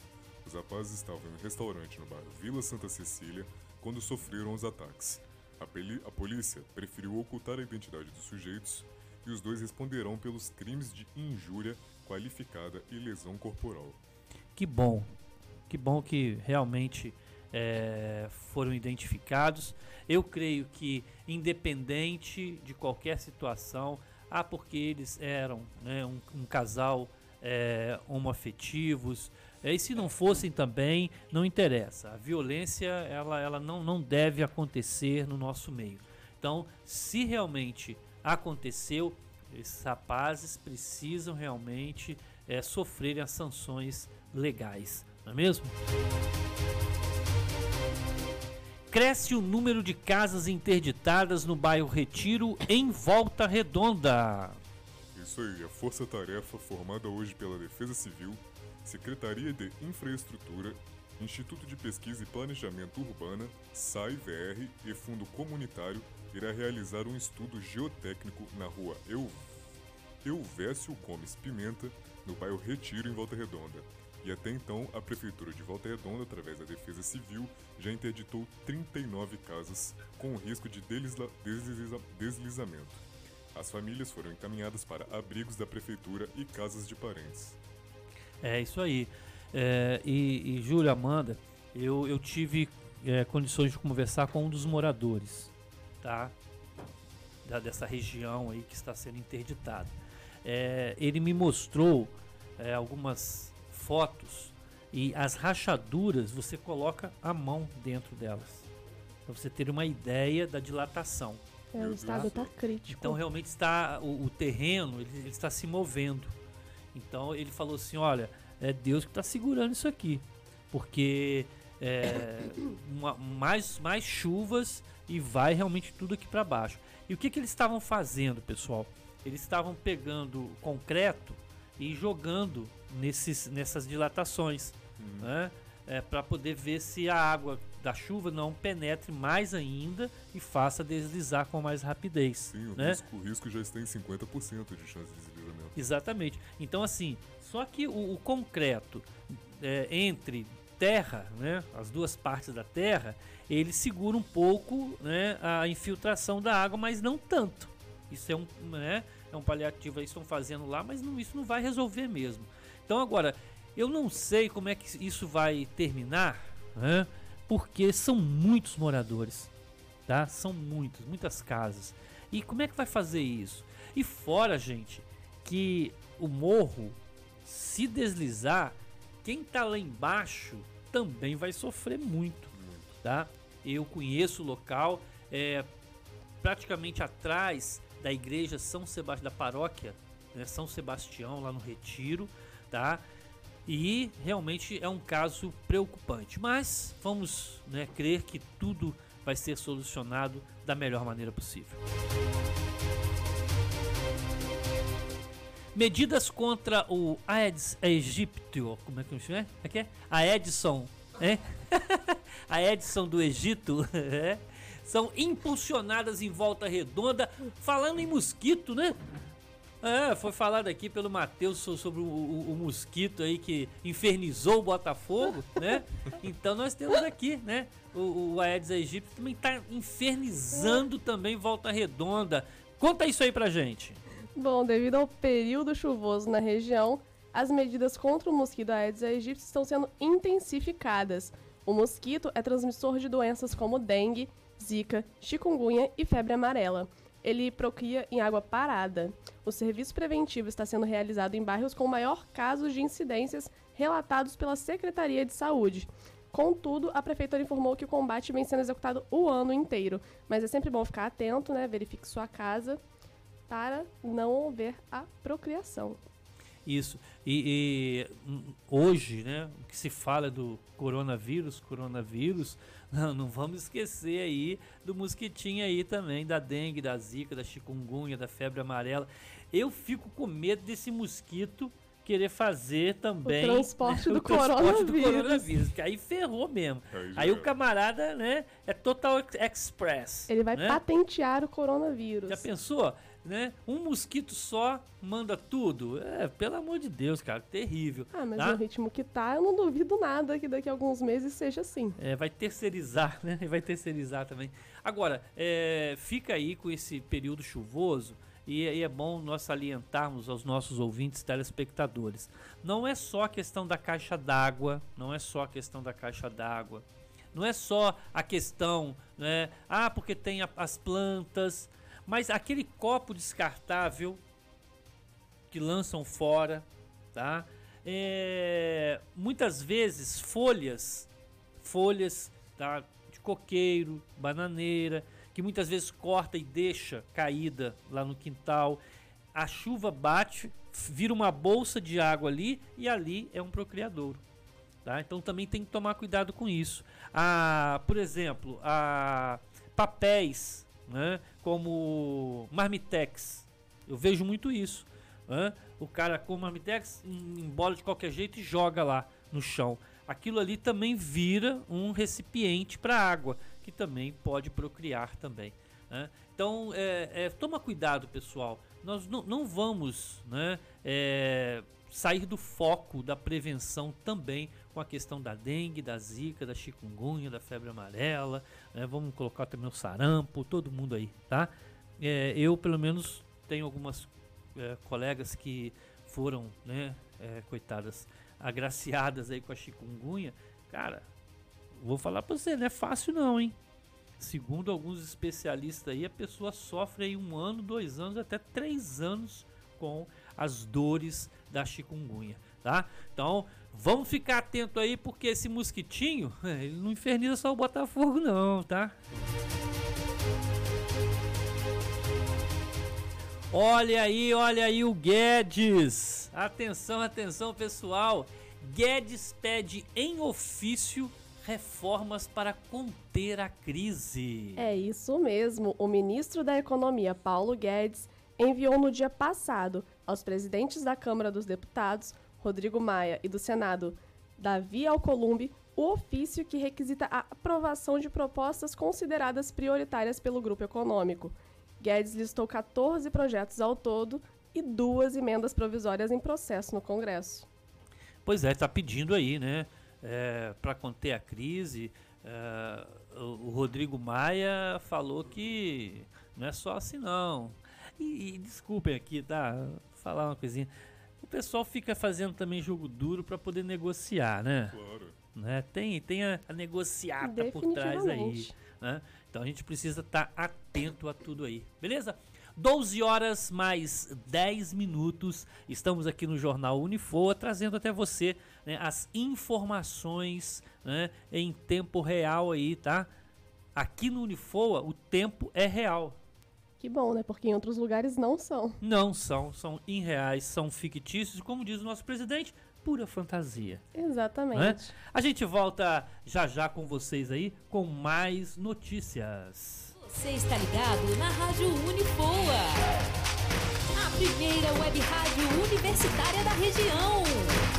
Os rapazes estavam em um restaurante no bairro Vila Santa Cecília quando sofreram os ataques. A, a polícia preferiu ocultar a identidade dos sujeitos e os dois responderão pelos crimes de injúria qualificada e lesão corporal. Que bom, que bom que realmente é, foram identificados. Eu creio que, independente de qualquer situação, ah, porque eles eram né, um, um casal é, homoafetivos, e se não fossem também, não interessa. A violência ela, ela não, não deve acontecer no nosso meio. Então, se realmente aconteceu, esses rapazes precisam realmente é, sofrerem as sanções legais, não é mesmo? Cresce o número de casas interditadas no bairro Retiro em Volta Redonda. Isso aí, a força-tarefa formada hoje pela Defesa Civil, Secretaria de Infraestrutura, Instituto de Pesquisa e Planejamento Urbana, SAI-VR e Fundo Comunitário irá realizar um estudo geotécnico na rua Eu... Elvésio Gomes Pimenta, no bairro Retiro, em Volta Redonda. E até então, a Prefeitura de Volta Redonda, através da Defesa Civil, já interditou 39 casas com risco de desliza- desliza- deslizamento. As famílias foram encaminhadas para abrigos da prefeitura e casas de parentes. É isso aí. É, e, e Júlia, Amanda, eu, eu tive é, condições de conversar com um dos moradores, tá? Da, dessa região aí que está sendo interditada. É, ele me mostrou é, algumas fotos e as rachaduras você coloca a mão dentro delas. Para você ter uma ideia da dilatação. É, o estado do tá céu. crítico. Então realmente está o, o terreno ele, ele está se movendo. Então ele falou assim, olha, é Deus que está segurando isso aqui, porque é, uma- mais mais chuvas e vai realmente tudo aqui para baixo. E o que, que eles estavam fazendo, pessoal? Eles estavam pegando concreto e jogando nesses, nessas dilatações, né? É, para poder ver se a água da chuva não penetre mais ainda e faça deslizar com mais rapidez. Sim, o, né? risco, o risco já está em 50% de chance de deslizamento. Exatamente. Então, assim, só que o, o concreto é, entre terra, né, as duas partes da terra, ele segura um pouco né, a infiltração da água, mas não tanto. Isso é um, né, é um paliativo que estão fazendo lá, mas não, isso não vai resolver mesmo. Então, agora, eu não sei como é que isso vai terminar, né, porque são muitos moradores, tá? São muitos, muitas casas. E como é que vai fazer isso? E fora, gente, que o morro, se deslizar, quem tá lá embaixo também vai sofrer muito, tá? Eu conheço o local, é praticamente atrás da igreja São Sebastião, da paróquia né, São Sebastião, lá no Retiro, tá? E realmente é um caso preocupante, mas vamos né, crer que tudo vai ser solucionado da melhor maneira possível. Medidas contra o Aedes aegypti, como é que chama? É que é? A Edson, é? a Edson do Egito, é? são impulsionadas em volta redonda, falando em mosquito, né? É, foi falado aqui pelo Matheus so- sobre o, o- o mosquito aí que infernizou o Botafogo, né? Então nós temos aqui, né? O, o Aedes aegypti também tá infernizando também Volta Redonda. Conta isso aí pra gente. Bom, devido ao período chuvoso na região, as medidas contra o mosquito Aedes aegypti estão sendo intensificadas. O mosquito é transmissor de doenças como dengue, zika, chikungunya e febre amarela. Ele procria em água parada. O serviço preventivo está sendo realizado em bairros com maior casos de incidências relatados pela Secretaria de Saúde. Contudo, a prefeitura informou que o combate vem sendo executado o ano inteiro. Mas é sempre bom ficar atento, né? Verifique sua casa para não haver a procriação. Isso. E, e, hum, hoje, né, o que se fala do coronavírus, coronavírus, não, não vamos esquecer aí do mosquitinho aí também, da dengue, da zika, da chikungunya, da febre amarela. Eu fico com medo desse mosquito querer fazer também né, transporte do o transporte do coronavírus. coronavírus, que aí ferrou mesmo. Aí Aí o camarada, né, é total express. Ele vai né? patentear o coronavírus. Já pensou? Né? Um mosquito só manda tudo? É, pelo amor de Deus, cara, terrível. Ah, mas tá? no ritmo que tá, eu não duvido nada que daqui a alguns meses seja assim. É, vai terceirizar, né? Vai terceirizar também. Agora, é, fica aí com esse período chuvoso e, e é bom nós salientarmos aos nossos ouvintes telespectadores. Não é só a questão da caixa d'água, não é só a questão da caixa d'água. Não é só a questão, né? Ah, porque tem a- as plantas, mas aquele copo descartável que lançam fora, tá? É, muitas vezes folhas, folhas tá? de coqueiro, bananeira, que muitas vezes corta e deixa caída lá no quintal. A chuva bate, vira uma bolsa de água ali e ali é um procriadouro. Tá? Então também tem que tomar cuidado com isso. Ah, por exemplo, a papéis, né, como Marmitex. Eu vejo muito isso. né? O cara com Marmitex em- embola de qualquer jeito e joga lá no chão. Aquilo ali também vira um recipiente para água, que também pode procriar também. Então, é, é, toma cuidado, pessoal. Nós não, não vamos né, é, sair do foco da prevenção também com a questão da dengue, da zika, da chikungunya, da febre amarela. né? Vamos colocar também o sarampo, todo mundo aí, tá? É, eu, pelo menos, tenho algumas é, colegas que foram, né, é, coitadas, agraciadas aí com a chikungunya. Cara, vou falar pra você, não é fácil não, hein? Segundo alguns especialistas aí, a pessoa sofre aí um ano, dois anos, até três anos com as dores da chikungunya, tá? Então, vamos ficar atento aí, porque esse mosquitinho, ele não inferniza só o Botafogo não, tá? Olha aí, olha aí o Guedes. Atenção, atenção, pessoal. Guedes pede em ofício reformas para conter a crise. É isso mesmo. O ministro da Economia, Paulo Guedes, enviou no dia passado aos presidentes da Câmara dos Deputados, Rodrigo Maia, e do Senado, Davi Alcolumbre, o ofício que requisita a aprovação de propostas consideradas prioritárias pelo grupo econômico. Guedes listou 14 projetos ao todo e duas emendas provisórias em processo no Congresso. Pois é, está pedindo aí, né? para conter a crise. é, o, Rodrigo Maia falou que não é só assim não. E, e desculpem aqui, tá? Falar uma coisinha. O pessoal fica fazendo também jogo duro para poder negociar, né? Claro. né? Tem, tem a, a negociata por trás aí. Né? Então a gente precisa estar atento a tudo aí, beleza? 12 horas mais 10 minutos. Estamos aqui no Jornal Unifoa trazendo até você né, as informações né, em tempo real aí, tá? Aqui no Unifoa o tempo é real. Que bom, né? Porque em outros lugares não são. Não são, são irreais, são fictícios, como diz o nosso presidente, pura fantasia. Exatamente. né? A gente volta já já com vocês aí com mais notícias. Você está ligado na Rádio Unifoa. A primeira web rádio universitária da região.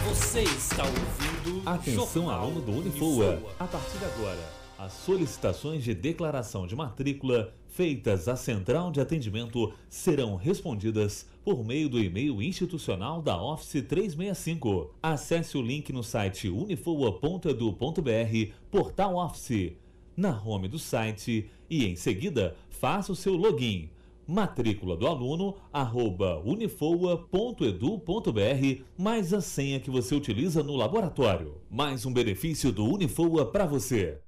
Você está ouvindo. Atenção, Jornal aluno do Unifoa. A partir de agora, as solicitações de declaração de matrícula feitas à Central de Atendimento serão respondidas por meio do e-mail institucional da Office 365. Acesse o link no site unifoa.edu.br, portal Office, na home do site e, em seguida, faça o seu login. Matrícula do aluno, arroba unifoa.edu.br, mais a senha que você utiliza no laboratório. Mais um benefício do Unifoa para você.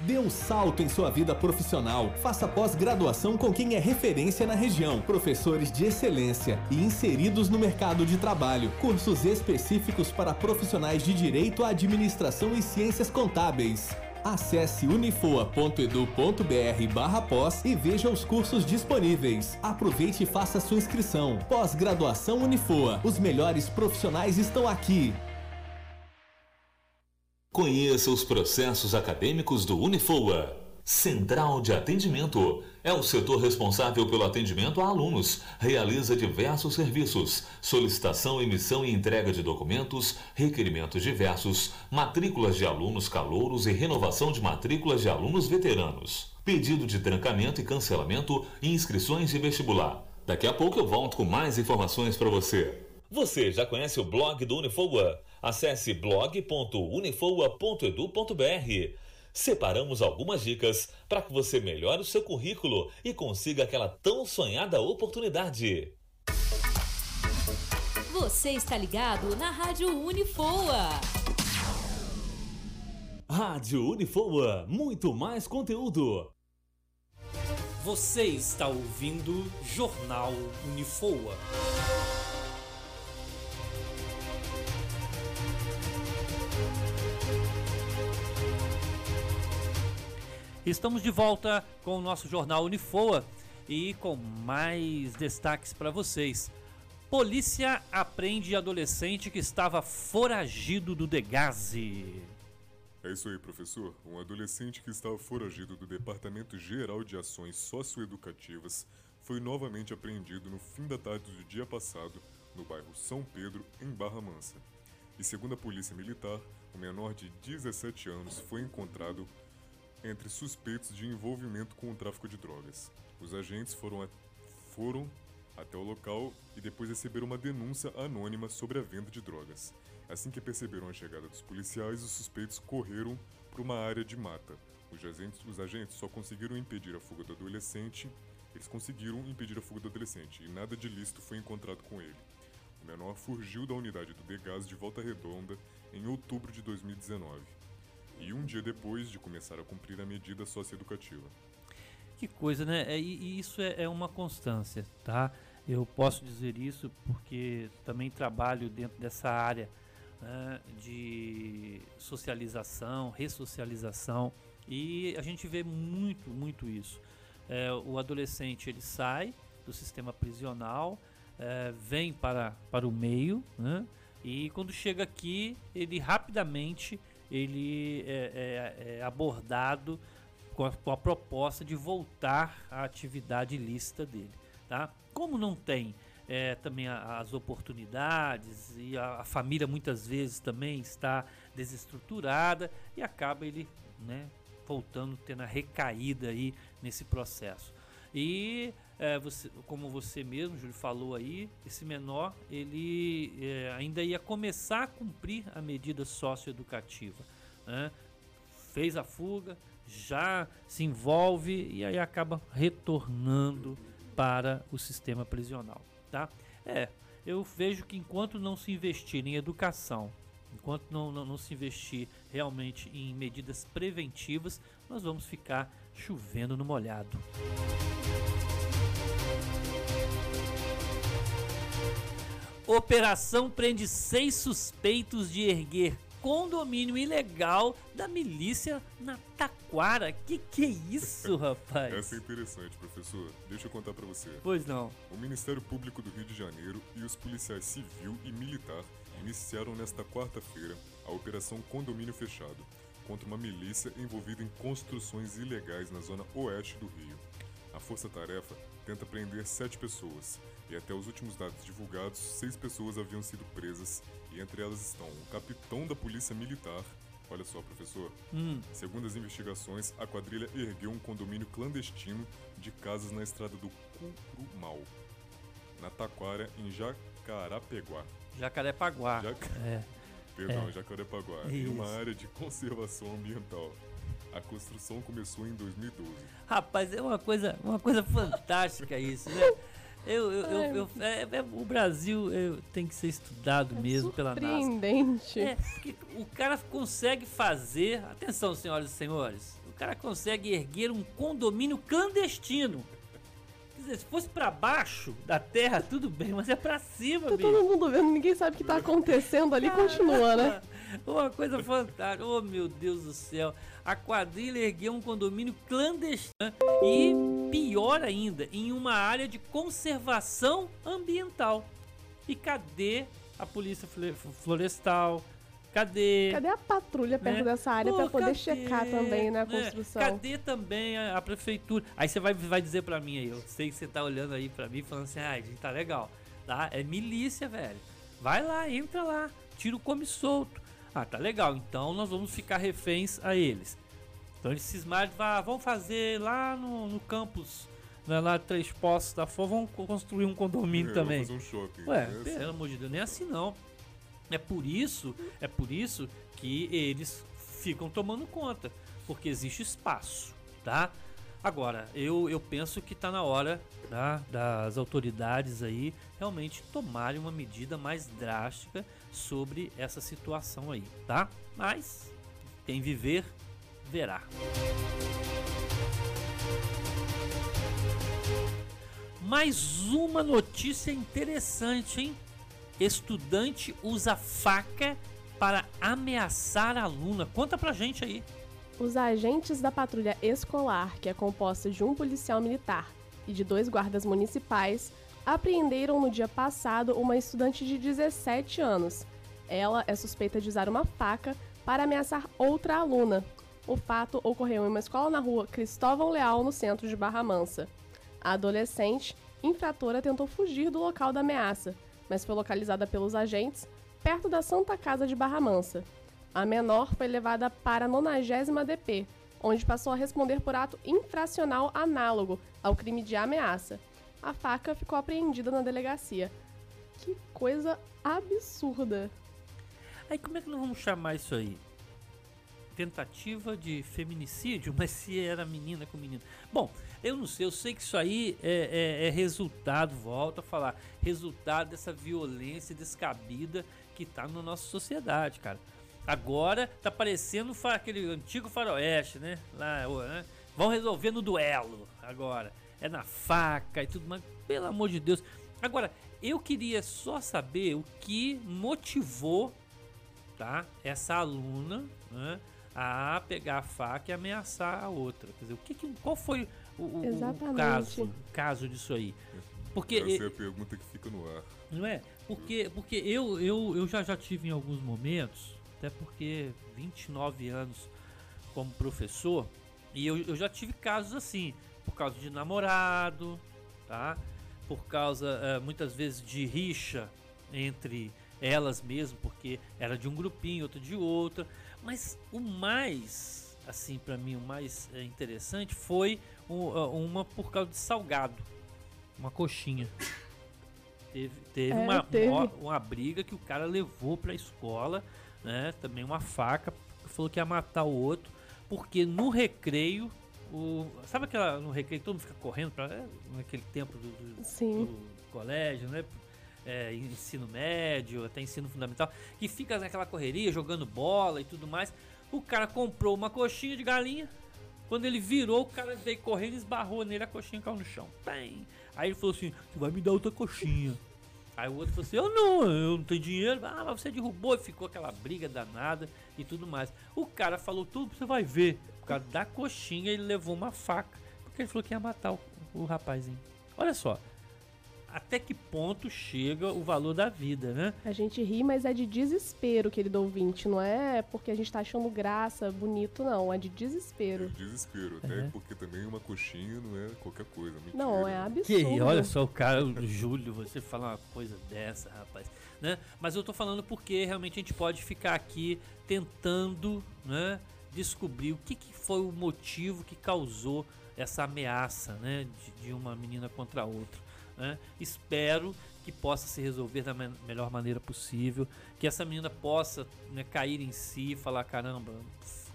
Dê um salto em sua vida profissional. Faça pós-graduação com quem é referência na região. Professores de excelência e inseridos no mercado de trabalho. Cursos específicos para profissionais de direito, administração e ciências contábeis. Acesse unifoa.edu.br barra pós e veja os cursos disponíveis. Aproveite e faça sua inscrição. Pós-graduação Unifoa. Os melhores profissionais estão aqui. Conheça os processos acadêmicos do Unifoa. Central de Atendimento é o setor responsável pelo atendimento a alunos. Realiza diversos serviços: solicitação, emissão e entrega de documentos, requerimentos diversos, matrículas de alunos calouros e renovação de matrículas de alunos veteranos. Pedido de trancamento e cancelamento e inscrições de vestibular. Daqui a pouco eu volto com mais informações para você. Você já conhece o blog do Unifoa? Acesse blog.unifoa.edu.br. Separamos algumas dicas para que você melhore o seu currículo e consiga aquela tão sonhada oportunidade. Você está ligado na Rádio Unifoa. Rádio Unifoa, muito mais conteúdo. Você está ouvindo Jornal Unifoa. Estamos de volta com o nosso jornal Unifoa e com mais destaques para vocês. Polícia apreende adolescente que estava foragido do Degase. É isso aí, professor. Um adolescente que estava foragido do Departamento Geral de Ações Socioeducativas foi novamente apreendido no fim da tarde do dia passado no bairro São Pedro, em Barra Mansa. E segundo a Polícia Militar, o menor de 17 anos foi encontrado entre suspeitos de envolvimento com o tráfico de drogas. Os agentes foram, a- foram até o local e depois receberam uma denúncia anônima sobre a venda de drogas. Assim que perceberam a chegada dos policiais, os suspeitos correram para uma área de mata. Os agentes, os agentes só conseguiram impedir a fuga do adolescente. Eles conseguiram impedir a fuga do adolescente e nada de lícito foi encontrado com ele. O menor fugiu da unidade do Degas de Volta Redonda em outubro de 2019 e um dia depois de começar a cumprir a medida socioeducativa. Que coisa, né? É, e isso é, é uma constância, tá? Eu posso dizer isso porque também trabalho dentro dessa área né, de socialização, ressocialização e a gente vê muito, muito isso. É, o adolescente ele sai do sistema prisional, é, vem para, para o meio, né? E quando chega aqui, ele rapidamente ele é, é- é abordado com a, com a proposta de voltar à atividade ilícita dele, tá? Como não tem é, também a- as oportunidades e a, a família muitas vezes também está desestruturada e acaba ele, né, voltando, tendo a recaída aí nesse processo. E é, você, como você mesmo, Júlio, falou aí, esse menor ele é, ainda ia começar a cumprir a medida socioeducativa. Né? Fez a fuga, já se envolve e aí acaba retornando para o sistema prisional. Tá? É, eu vejo que enquanto não se investir em educação, enquanto não, não, não se investir realmente em medidas preventivas, nós vamos ficar chovendo no molhado. Operação prende seis suspeitos de erguer condomínio ilegal da milícia na Taquara. Que que é isso, rapaz? Essa é interessante, professor. Deixa eu contar pra você. Pois não. O Ministério Público do Rio de Janeiro e os policiais civil e militar iniciaram nesta quarta-feira a Operação Condomínio Fechado contra uma milícia envolvida em construções ilegais na zona oeste do Rio. A força-tarefa tenta prender sete pessoas e até os últimos dados divulgados, seis pessoas haviam sido presas e entre elas estão o capitão da Polícia Militar. Olha só, professor. Hum. Segundo as investigações, a quadrilha ergueu um condomínio clandestino de casas na estrada do Curumal, na Taquara, em Jacarapeguá. Jacarepaguá. Jaca- É. Perdão, É. Jacarepaguá, em uma área de conservação ambiental. A construção começou em 2012. Rapaz, é uma coisa, uma coisa fantástica isso, né? Eu, eu, eu, eu- é- é- o Brasil eu, tem que ser estudado mesmo pela NASA. Surpreendente. É, o cara consegue fazer. Atenção, senhoras e senhores. O cara consegue erguer um condomínio clandestino. Quer dizer, se fosse pra baixo da terra, tudo bem, mas é pra cima, Tá bicho. todo mundo vendo, ninguém sabe o que tá acontecendo ali, continua, né? Uma coisa fantástica. Oh, meu Deus do céu. A quadrilha ergueu um condomínio clandestino e, pior ainda, em uma área de conservação ambiental. E cadê a polícia florestal? Cadê? Cadê a patrulha perto né? dessa área Pô, pra poder cadê, checar também na né? construção? Cadê também a, a prefeitura? Aí você vai, vai dizer pra mim aí, eu sei que você tá olhando aí pra mim falando assim, ah, gente, tá legal. Tá? É milícia, velho. Vai lá, entra lá, tira o come solto. Ah, tá legal, então nós vamos ficar reféns a eles. Então eles cismaram, ah, vamos fazer lá no, no campus, né, lá Três Poços da Fo, co- construir um condomínio É, também. Fazer um shopping. Ué, né? pelo amor de Deus, nem assim não. É por isso, é por isso que eles ficam tomando conta, porque existe espaço, tá? Agora, eu, eu penso que tá na hora tá, das autoridades aí realmente tomarem uma medida mais drástica sobre essa situação aí, tá? Mas quem viver verá. Mais uma notícia interessante, hein? Estudante usa faca para ameaçar aluna. Conta pra gente aí. Os agentes da patrulha escolar, que é composta de um policial militar e de dois guardas municipais, apreenderam no dia passado uma estudante de 17 anos. Ela é suspeita de usar uma faca para ameaçar outra aluna. O fato ocorreu em uma escola na rua Cristóvão Leal, no centro de Barra Mansa. A adolescente, infratora, tentou fugir do local da ameaça, mas foi localizada pelos agentes perto da Santa Casa de Barra Mansa. A menor foi levada para a 90 DP, onde passou a responder por ato infracional análogo ao crime de ameaça. A faca ficou apreendida na delegacia. Que coisa absurda. Aí como é que nós vamos chamar isso aí? Tentativa de feminicídio, mas se era menina com menino. Bom, eu não sei, eu sei que isso aí é, é- é resultado, volto a falar, resultado dessa violência descabida que tá na nossa sociedade, cara. Agora tá parecendo aquele antigo faroeste, né? Lá, né? Vão resolver no duelo agora. É na faca e tudo mais. Pelo amor de Deus. Agora, eu queria só saber o que motivou tá? Essa aluna, né, a pegar a faca e ameaçar a outra. Quer dizer, o que, que- qual foi o, o- o caso, o caso disso aí? Porque Essa é a pergunta que fica no ar. não é? Porque, porque eu, eu, eu já, já tive em alguns momentos, até porque 29 anos como professor, e eu, eu já tive casos assim, por causa de namorado, tá? Por causa, eh, muitas vezes, de rixa entre elas mesmo, porque era de um grupinho, outro de outro. Mas o mais, assim, para mim, o mais eh, interessante foi um, uma por causa de salgado, uma coxinha. Teve, teve, É, uma, teve. Uma, uma briga que o cara levou pra escola, né? Também uma faca, falou que ia matar o outro, porque no recreio, o, sabe aquela no recreio que todo mundo fica correndo para naquele tempo do, do- do colégio, né? É, ensino médio, até ensino fundamental, que fica naquela correria, jogando bola e tudo mais. O cara comprou uma coxinha de galinha. Quando ele virou, o cara veio correndo e esbarrou nele, a coxinha caiu no chão. Bem. Aí ele falou assim: Você vai me dar outra coxinha. Aí o outro falou assim: Eu não, eu não tenho dinheiro. Ah, mas você derrubou e ficou aquela briga danada e tudo mais. O cara falou tudo, você vai ver. Por causa da coxinha, ele levou uma faca. Porque ele falou que ia matar o, o rapazinho. Olha só. Até que ponto chega o valor da vida, né? A gente ri, mas é de desespero, querido ouvinte. Não é porque a gente tá achando graça, bonito, não. É de desespero. Desespero, até porque também uma coxinha não é qualquer coisa. Mentira. Não, é absurdo. Que, olha só o cara, o Júlio, você fala uma coisa dessa, rapaz, né? Mas eu tô falando porque realmente a gente pode ficar aqui tentando, né, descobrir o que, que foi o motivo que causou essa ameaça, né, de, de uma menina contra a outra, né? Espero que possa se resolver da me- melhor maneira possível, que essa menina possa né, cair em si falar, caramba,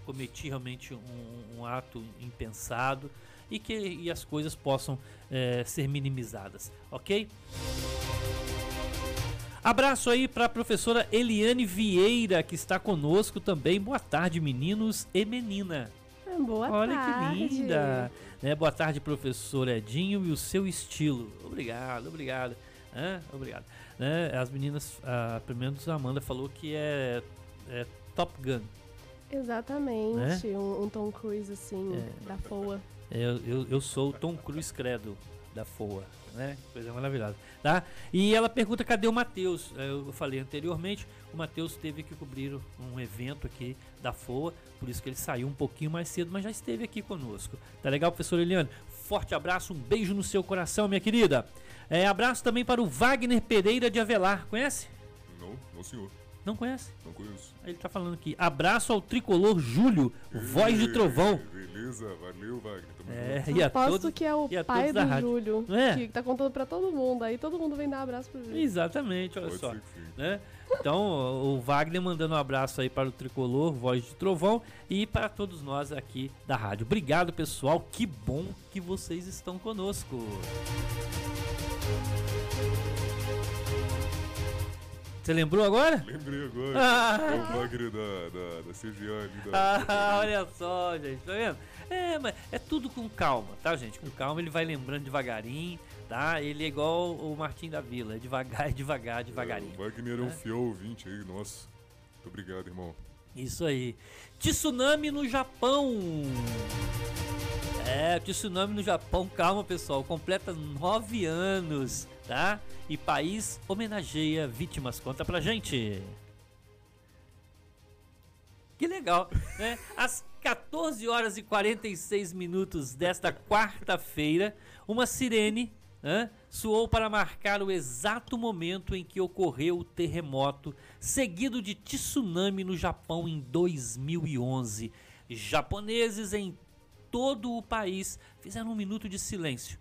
cometi realmente um, um ato impensado e que e as coisas possam eh, ser minimizadas, ok? Abraço aí para a professora Eliane Vieira, que está conosco também. Boa tarde, meninos e menina. Ah, Boa Olha tarde. que linda. Né? Boa tarde, professor Edinho e o seu estilo. Obrigado, obrigado. Hã? Obrigado. Né? As meninas, a, pelo menos a Amanda falou que é, é Top Gun. Exatamente. Um, um Tom Cruise, assim, É. da FOA. Eu, eu, eu sou o Tom Cruise Credo da FOA, né? Coisa maravilhosa, tá? E ela pergunta cadê o Matheus? É, Eu falei anteriormente, o Matheus teve que cobrir um evento aqui da FOA, por isso que ele saiu um pouquinho mais cedo, mas já esteve aqui conosco. Tá legal, professor Eliane? Forte abraço, um beijo no seu coração, minha querida. É, abraço também para o Wagner Pereira de Avelar. Conhece? Não, não senhor. Não conhece? Não conheço. Ele tá falando aqui. Abraço ao tricolor Júlio, voz de trovão. Beleza, valeu, Wagner. Tamo É, junto. e a todos, que é o pai do. Júlio, é? que tá contando pra todo mundo. Aí todo mundo vem dar abraço pro Júlio. Exatamente, olha Pode só. ser que sim. né? Então, o Wagner mandando um abraço aí para o Tricolor, Voz de Trovão, e para todos nós aqui da rádio. Obrigado, pessoal. Que bom que vocês estão conosco. Você lembrou agora? Lembrei agora. Ah. É o Wagner da, da, da CGA ali da. Ah, olha só, gente, tá vendo? É, mas é tudo com calma, tá, gente? Com calma, ele vai lembrando devagarinho, tá? Ele é igual o Martim da Vila, é devagar, devagar, devagarinho. É, o Wagner é um né? fiel ouvinte aí, nossa. Muito obrigado, irmão. Isso aí. Tsunami no Japão. É, tsunami no Japão, calma pessoal, completa nove anos, tá? E país homenageia vítimas. Conta pra gente. Que legal, né? Às 14 horas e 46 minutos desta quarta-feira, uma sirene né, soou para marcar o exato momento em que ocorreu o terremoto, seguido de tsunami no Japão em 2011. Japoneses em todo o país fizeram um minuto de silêncio.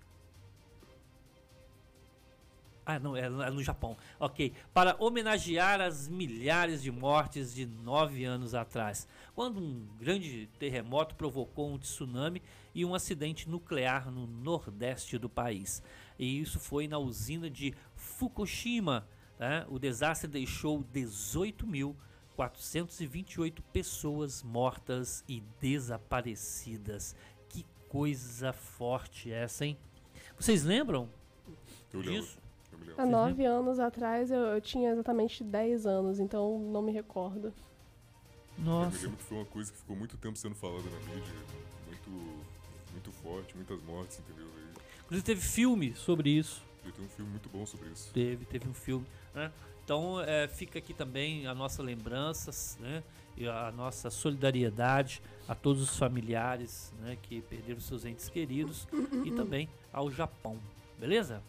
Ah, não, é no é no Japão. Ok. Para homenagear as milhares de mortes de nove anos atrás, quando um grande terremoto provocou um tsunami e um acidente nuclear no nordeste do país. E isso foi na usina de Fukushima. tá? O desastre deixou 18.428 pessoas mortas e desaparecidas. Que coisa forte essa, hein? Vocês lembram Eu disso? Lembro. Há nove anos atrás eu, eu tinha exatamente 10 anos, então não me recordo. Eu me Nossa. lembro que foi uma coisa que ficou muito tempo sendo falada na mídia. Muito, muito forte, muitas mortes, entendeu? E Inclusive teve filme sobre isso. e tem um filme muito bom sobre isso. Teve, teve um filme, né? Então é, fica aqui também a nossa lembranças, né? E a nossa solidariedade a todos os familiares né, que perderam seus entes queridos e também ao Japão, beleza?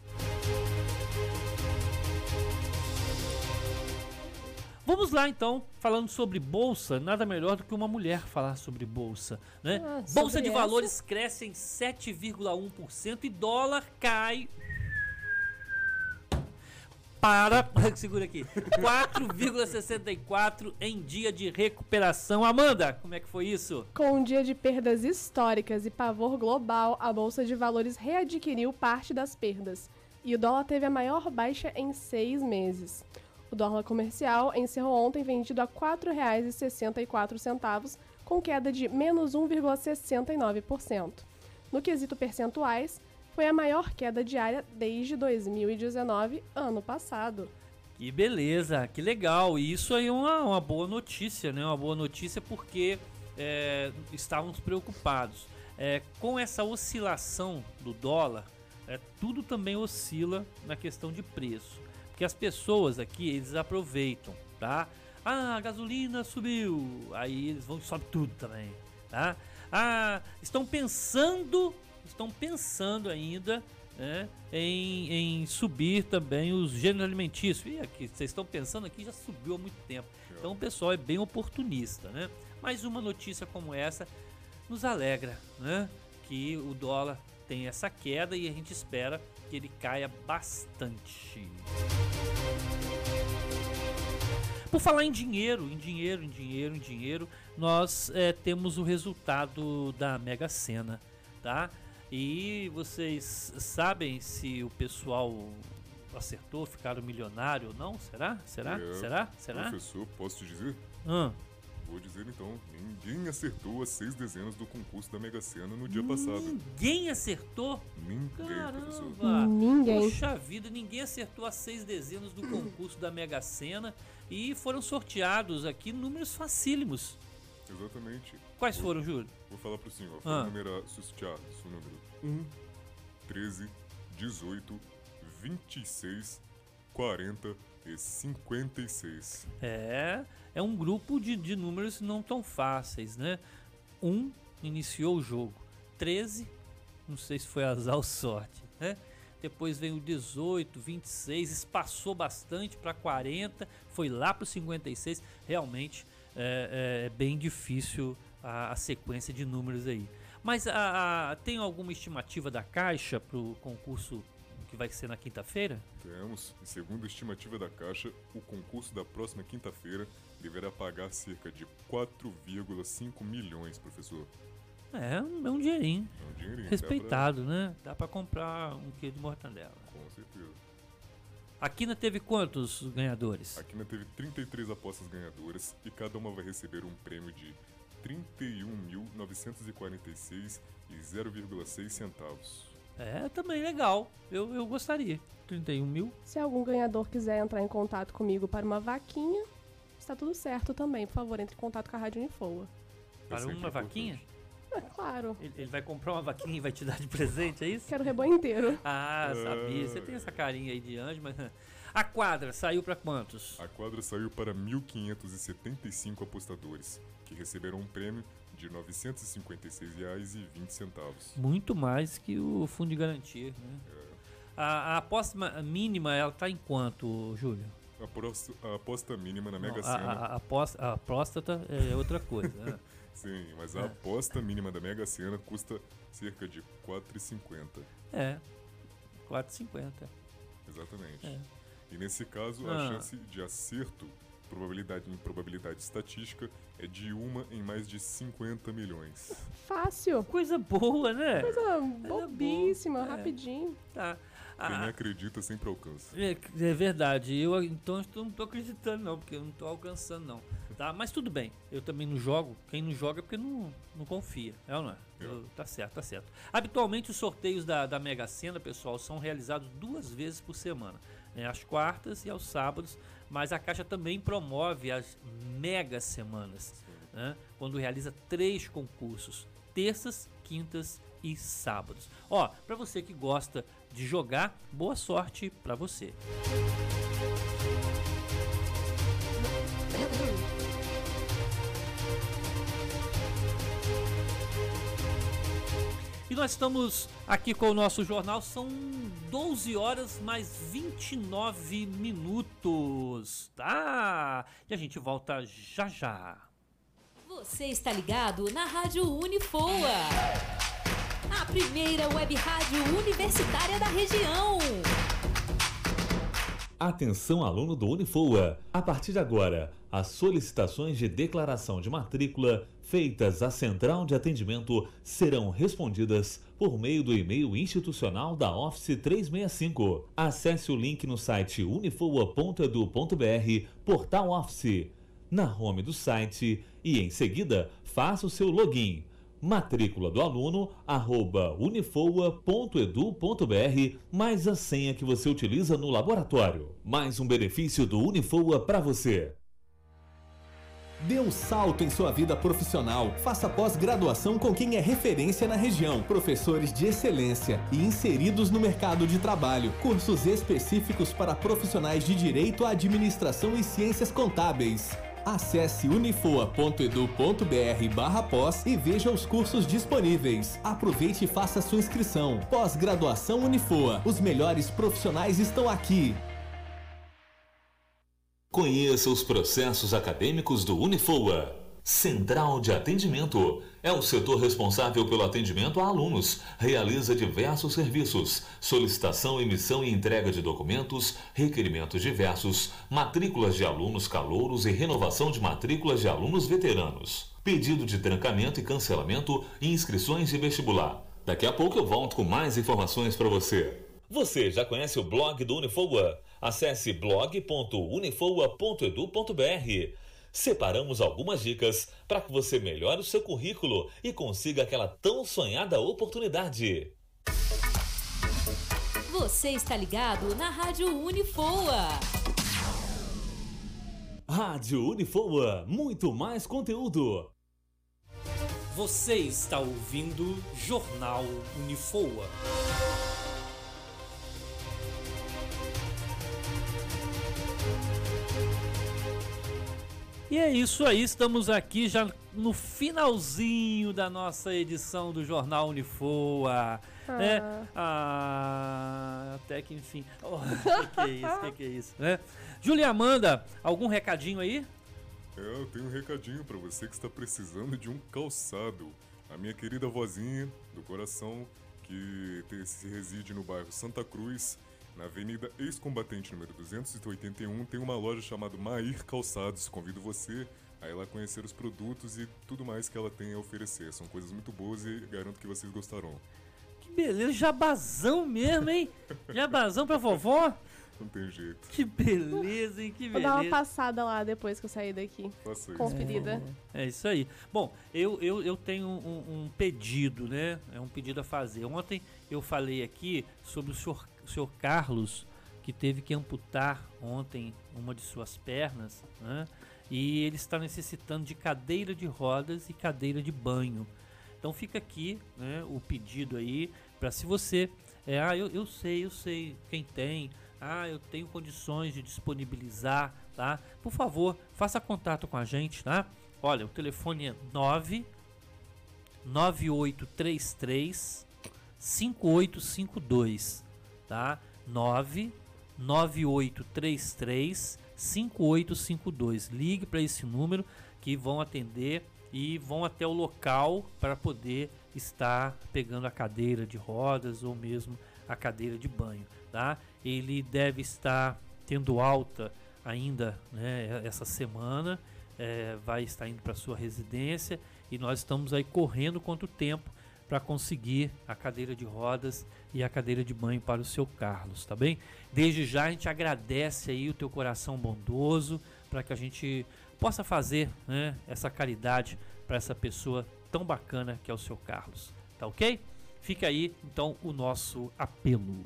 Vamos lá então, falando sobre bolsa, nada melhor do que uma mulher falar sobre bolsa, né? Ah, bolsa de essa? valores cresce em 7,1% e dólar cai para, segura aqui, 4,64 em dia de recuperação. Amanda, como é que foi isso? Com um dia de perdas históricas e pavor global, a Bolsa de Valores readquiriu parte das perdas. E o dólar teve a maior baixa em seis meses. O dólar comercial encerrou ontem vendido a R$ 4,64, com queda de menos 1,69%. No quesito percentuais, foi a maior queda diária desde 2019, ano passado. Que beleza, que legal. E isso aí é uma, uma boa notícia, né? Uma boa notícia porque é, estávamos preocupados. É, com essa oscilação do dólar, é, tudo também oscila na questão de preço. Porque as pessoas aqui, eles aproveitam, tá? Ah, a gasolina subiu. Aí eles vão e sobe tudo também, tá? Ah, estão pensando, estão pensando ainda né, em, em subir também os gêneros alimentícios. E aqui, vocês estão pensando aqui, já subiu há muito tempo. Então o pessoal é bem oportunista, né? Mas uma notícia como essa nos alegra, né? Que o dólar tem essa queda e a gente espera que ele caia bastante. Por falar em dinheiro, em dinheiro, em dinheiro, em dinheiro, nós eh, temos o resultado da Mega Sena, tá? E vocês sabem se o pessoal acertou, ficaram milionário ou não? Será? Será? É, Será? Será? Professor, posso te dizer? Hã? Vou dizer então, ninguém acertou as seis dezenas do concurso da Mega Sena no dia passado. Ninguém acertou? Ninguém, professor. Caramba! Ninguém. Puxa vida, ninguém acertou as seis dezenas do concurso da Mega Sena e foram sorteados aqui números facílimos. Exatamente. Quais foram, Júlio? Vou falar pro senhor. Foi Ah. o número sorteado. O número 1, 13, 18, 26, 40 e 56. É, é um grupo de, de números não tão fáceis, né? Um iniciou o jogo. 13, não sei se foi azar ou sorte, né? Depois vem o 18, 26, espaçou bastante para 40, foi lá para 56. Realmente é, é bem difícil a, a sequência de números aí. Mas a, a- tem alguma estimativa da Caixa para o concurso que vai ser na quinta-feira? Temos, e segundo a estimativa da Caixa, o concurso da próxima quinta-feira deverá pagar cerca de 4,5 milhões, professor. É, um- é um dinheirinho. É um dinheirinho. dá Respeitado, né? Dá pra comprar um quilo de mortandela. pra- Com certeza. A Quina teve quantos ganhadores? A Quina teve 33 apostas ganhadoras e cada uma vai receber um prêmio de 31.946 e 0,6 centavos. É, também legal. Eu, eu gostaria. 31 mil. Se algum ganhador quiser entrar em contato comigo para uma vaquinha, está tudo certo também. Por favor, entre em contato com a Rádio Unifoa. Para uma vaquinha? É claro. Ele, ele vai comprar uma vaquinha e vai te dar de presente, é isso? Quero o rebanho inteiro. Ah, sabia. Você tem essa carinha aí de anjo, mas. A quadra saiu pra quantos? A quadra saiu para 1.575 apostadores, que receberão um prêmio de R$ 956,20. Muito mais que o fundo de garantia, né? A, a aposta ma- mínima, ela tá em quanto, Júlio? A, a aposta mínima na Mega a, Sena. a, a, após- a próstata é outra coisa. né? Sim, mas a aposta mínima da Mega Sena custa cerca de R$ 4,50. É, 4,50. Exatamente. É. E nesse caso, Ah. a chance de acerto, probabilidade em probabilidade estatística, é de uma em mais de 50 milhões. Fácil. Coisa boa, né? Coisa bobíssima. É. rapidinho. Tá. Quem Ah, acredita sempre alcança. é, é verdade. Eu então eu não tô acreditando não, porque eu não tô alcançando não. Tá? Mas tudo bem. Eu também não jogo. Quem não joga é porque não, não confia. É ou não é? Eu- tá certo, tá certo. Habitualmente os sorteios da, da Mega Sena, pessoal, são realizados duas vezes por semana. Né? Às quartas e aos sábados. Mas a Caixa também promove as Mega Semanas. né? Quando realiza três concursos. Terças, quintas e sábados. Ó, pra você que gosta de jogar, boa sorte pra você. E nós estamos aqui com o nosso jornal, são 12 horas mais 29 minutos, tá? E a gente volta já já. Você está ligado na Rádio Unifoa. A primeira web rádio universitária da região. Atenção aluno do Unifoa! A partir de agora, as solicitações de declaração de matrícula feitas à Central de Atendimento serão respondidas por meio do e-mail institucional da Office 365. Acesse o link no site unifoa.edu.br, portal Office, na home do site e em seguida faça o seu login matrícula do aluno arroba unifoa.edu.br mais a senha que você utiliza no laboratório. Mais um benefício do Unifoa para você. Dê um salto em sua vida profissional. Faça pós-graduação com quem é referência na região. Professores de excelência e inseridos no mercado de trabalho. Cursos específicos para profissionais de direito, administração e ciências contábeis. Acesse unifoa.edu.br barra pós e veja os cursos disponíveis. Aproveite e faça sua inscrição. Pós-graduação Unifoa. Os melhores profissionais estão aqui. Conheça os processos acadêmicos do Unifoa. Central de Atendimento é o setor responsável pelo atendimento a alunos. Realiza diversos serviços: solicitação, emissão e entrega de documentos, requerimentos diversos, matrículas de alunos calouros e renovação de matrículas de alunos veteranos. Pedido de trancamento e cancelamento e inscrições de vestibular. Daqui a pouco eu volto com mais informações para você. Você já conhece o blog do Unifoa? Acesse blog.unifoa.edu.br. Separamos algumas dicas para que você melhore o seu currículo e consiga aquela tão sonhada oportunidade. Você está ligado na Rádio Unifoa. Rádio Unifoa, muito mais conteúdo. Você está ouvindo Jornal Unifoa. E é isso aí, estamos aqui já no finalzinho da nossa edição do Jornal Unifoa. Né? Ah, até que enfim. O que, que é isso? Que que é isso? Né? Júlia Amanda, algum recadinho aí? É, eu tenho um recadinho pra você que está precisando de um calçado. A minha querida vozinha do coração, que se reside no bairro Santa Cruz, na Avenida Ex-Combatente número 281, tem uma loja chamada Mair Calçados. Convido você a ir lá conhecer os produtos e tudo mais que ela tem a oferecer. São coisas muito boas e garanto que vocês gostarão. Que beleza, jabazão mesmo, hein? Jabazão pra vovó? Não tem jeito. Que beleza, hein? Que Vou dar uma beleza. passada lá depois que eu sair daqui. Faça isso. Conferida. É isso aí. Bom, eu, eu, eu tenho um, um pedido, né? É um pedido a fazer. Ontem eu falei aqui sobre o senhor, senhor Carlos, que teve que amputar ontem uma de suas pernas, né? E ele está necessitando de cadeira de rodas e cadeira de banho. Então fica aqui né, o pedido aí para se você. É, ah, eu, eu sei, eu sei quem tem. Ah, eu tenho condições de disponibilizar, tá? Por favor, faça contato com a gente, tá? Olha, o telefone é 9 9833 5852, tá? 9 9833 5852. Ligue para esse número que vão atender e vão até o local para poder estar pegando a cadeira de rodas ou mesmo a cadeira de banho, tá? Ele deve estar tendo alta ainda, né, essa semana, é, vai estar indo para sua residência e nós estamos aí correndo quanto tempo para conseguir a cadeira de rodas e a cadeira de banho para o seu Carlos, tá bem? Desde já a gente agradece aí o teu coração bondoso para que a gente possa fazer né, essa caridade para essa pessoa tão bacana que é o seu Carlos, tá ok? Fica aí então o nosso apelo.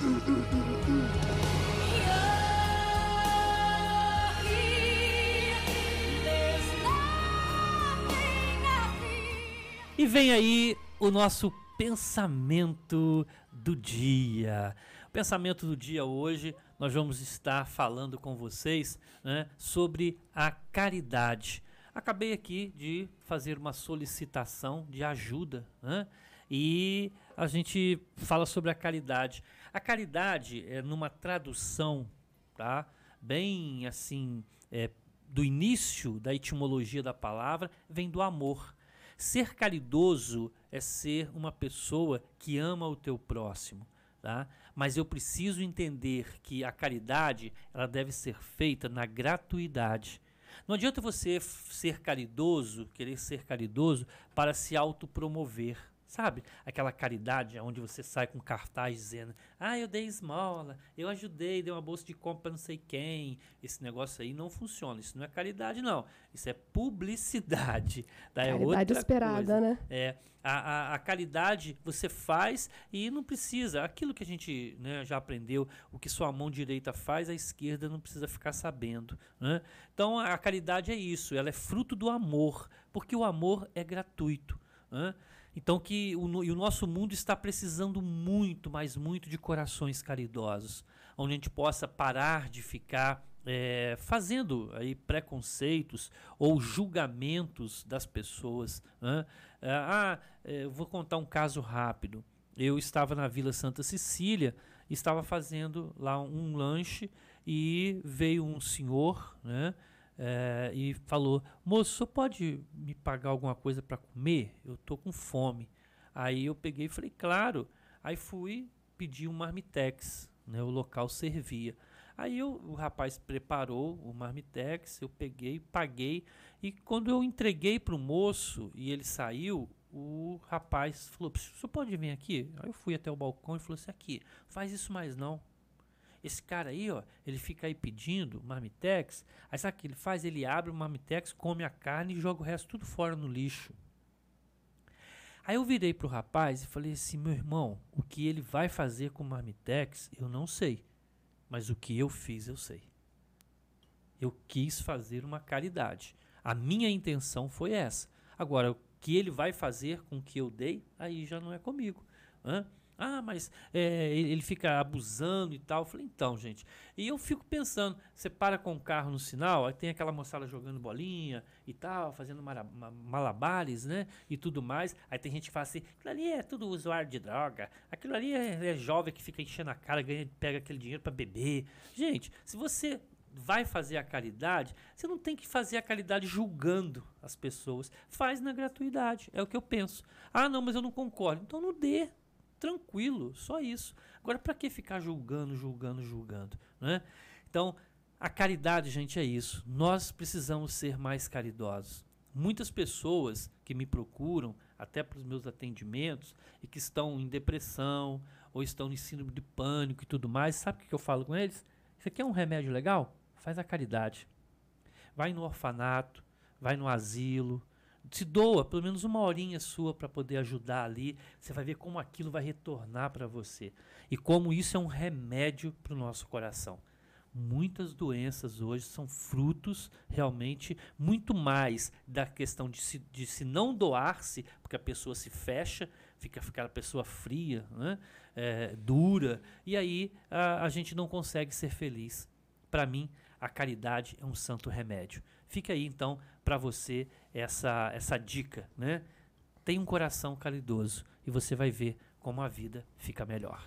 E vem aí o nosso pensamento do dia. O pensamento do dia hoje, nós vamos estar falando com vocês né, sobre a caridade. acabei aqui de fazer uma solicitação de ajuda, né? E a gente fala sobre a caridade. A caridade é numa tradução, tá? Bem assim, é, do início da etimologia da palavra, vem do amor. Ser caridoso é ser uma pessoa que ama o teu próximo, tá? Mas eu preciso entender que a caridade, ela deve ser feita na gratuidade. Não adianta você ser caridoso, querer ser caridoso para se autopromover. Sabe? Aquela caridade onde você sai com cartaz dizendo: Ah, eu dei esmola, eu ajudei, dei uma bolsa de compra pra não sei quem. Esse negócio aí não funciona. Isso não é caridade, não. Isso é publicidade. Tá? É Caridade outra esperada, coisa. né? É, a, a, a caridade você faz e não precisa. Aquilo que a gente né, já aprendeu, o que sua mão direita faz, a esquerda não precisa ficar sabendo. né? Então a caridade é isso, ela é fruto do amor, porque o amor é gratuito. né? Então que o, e o nosso mundo está precisando muito, mas muito de corações caridosos, onde a gente possa parar de ficar é, fazendo aí preconceitos ou julgamentos das pessoas. né? Ah, é, vou contar um caso rápido. Eu estava na Vila Santa Cecília, estava fazendo lá um lanche e veio um senhor, né? É, e falou: Moço, pode me pagar alguma coisa para comer? Eu tô com fome. Aí eu peguei e falei: Claro. Aí fui pedir um marmitex, né? O local servia. Aí eu- o rapaz preparou o marmitex, eu peguei, paguei e quando eu entreguei para o moço e ele saiu, o rapaz falou: "O senhor pode vir aqui? Aí eu fui até o balcão e falou assim: aqui, faz isso mais não. Esse cara aí, ó, ele fica aí pedindo marmitex. Aí sabe o que ele faz? Ele abre o marmitex, come a carne e joga o resto tudo fora no lixo. Aí eu virei pro rapaz e falei assim: meu irmão, o que ele vai fazer com o marmitex, eu não sei. Mas o que eu fiz, eu sei. Eu quis fazer uma caridade. A minha intenção foi essa. Agora, o que ele vai fazer com o que eu dei, aí já não é comigo. hã? Ah, mas é, ele fica abusando e tal. Eu falei, então, gente. E eu fico pensando, você para com o carro no sinal, aí tem aquela moçada jogando bolinha e tal, fazendo malabares, né? E tudo mais. Aí tem gente que fala assim, aquilo ali é tudo usuário de droga, aquilo ali é, é jovem que fica enchendo a cara, ganha, pega aquele dinheiro para beber. Gente, se você vai fazer a caridade, você não tem que fazer a caridade julgando as pessoas. Faz na gratuidade, é o que eu penso. Ah, não, mas eu não concordo. Então não dê. Tranquilo, só isso. Agora, para que ficar julgando, julgando, julgando? Né? Então, a caridade, gente, é isso. Nós precisamos ser mais caridosos. Muitas pessoas que me procuram, até para os meus atendimentos, e que estão em depressão, ou estão em síndrome de pânico e tudo mais, sabe o que eu falo com eles? Isso aqui é um remédio legal? Faz a caridade. Vai no orfanato, vai no asilo, se doa pelo menos uma horinha sua para poder ajudar ali. Você vai ver como aquilo vai retornar para você e como isso é um remédio para o nosso coração. Muitas doenças hoje são frutos realmente muito mais da questão de se, de se não doar-se, porque a pessoa se fecha, fica aquela pessoa fria, né? É, dura, e aí a, a gente não consegue ser feliz. Para mim, a caridade é um santo remédio. Fica aí então para você essa essa dica, né? Tenha um coração caridoso e você vai ver como a vida fica melhor.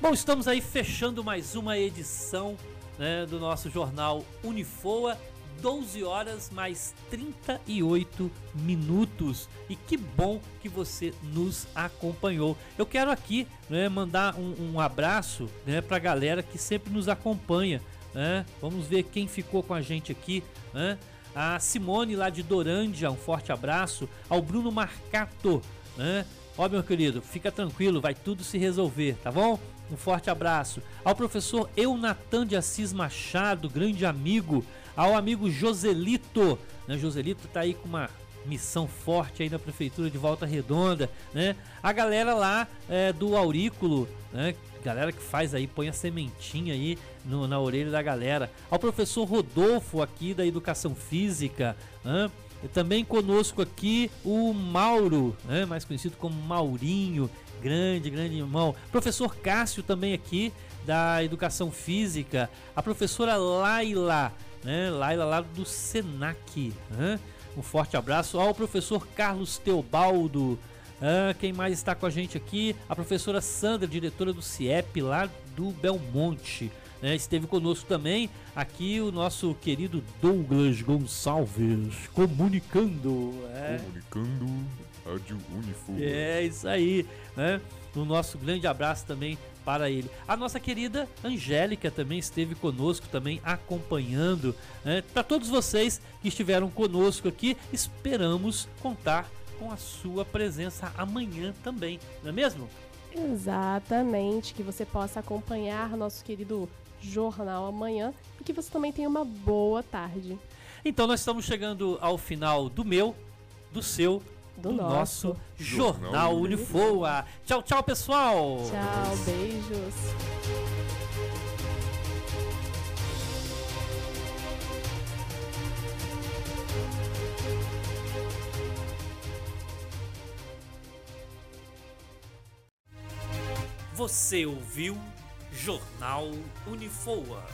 Bom, estamos aí fechando mais uma edição né, do nosso jornal Unifoa. 12 horas mais 38 minutos. E que bom que você nos acompanhou. Eu quero aqui né, mandar um, um abraço né, para a galera que sempre nos acompanha. Né? Vamos ver quem ficou com a gente aqui. né? A Simone lá de Dorândia, um forte abraço. Ao Bruno Marcato. Né? Ó, meu querido, fica tranquilo, vai tudo se resolver, tá bom? Um forte abraço. Ao professor Eunatan de Assis Machado, grande amigo. Ao amigo Joselito, né? Joselito tá aí com uma missão forte aí na prefeitura de Volta Redonda, né? A galera lá é, do Aurículo, né? Galera que faz aí, põe a sementinha aí no- na orelha da galera. Ao professor Rodolfo aqui da Educação Física, né? E também conosco aqui o Mauro, mais conhecido como Maurinho, Grande, grande irmão. Professor Cássio também aqui, da Educação Física. A professora Laila, né? Laila lá do Senac. Um forte abraço ao professor Carlos Teobaldo. Ah, quem mais está com a gente aqui? A professora Sandra, diretora do CIEP lá do Belmonte. né? Esteve conosco também aqui o nosso querido Douglas Gonçalves, comunicando. é. Comunicando Rádio Unifogo. É isso aí, né? O nosso grande abraço também para ele. A nossa querida Angélica também esteve conosco, também acompanhando. Né? Para todos vocês que estiveram conosco aqui, esperamos contar com a sua presença amanhã também, não é mesmo? Exatamente, que você possa acompanhar nosso querido jornal amanhã e que você também tenha uma boa tarde. Então nós estamos chegando ao final do meu, do seu, Do do, nosso. nosso Jornal Jornal Unifoa. Tchau, tchau, pessoal! Tchau, beijos. Você ouviu Jornal Unifoa.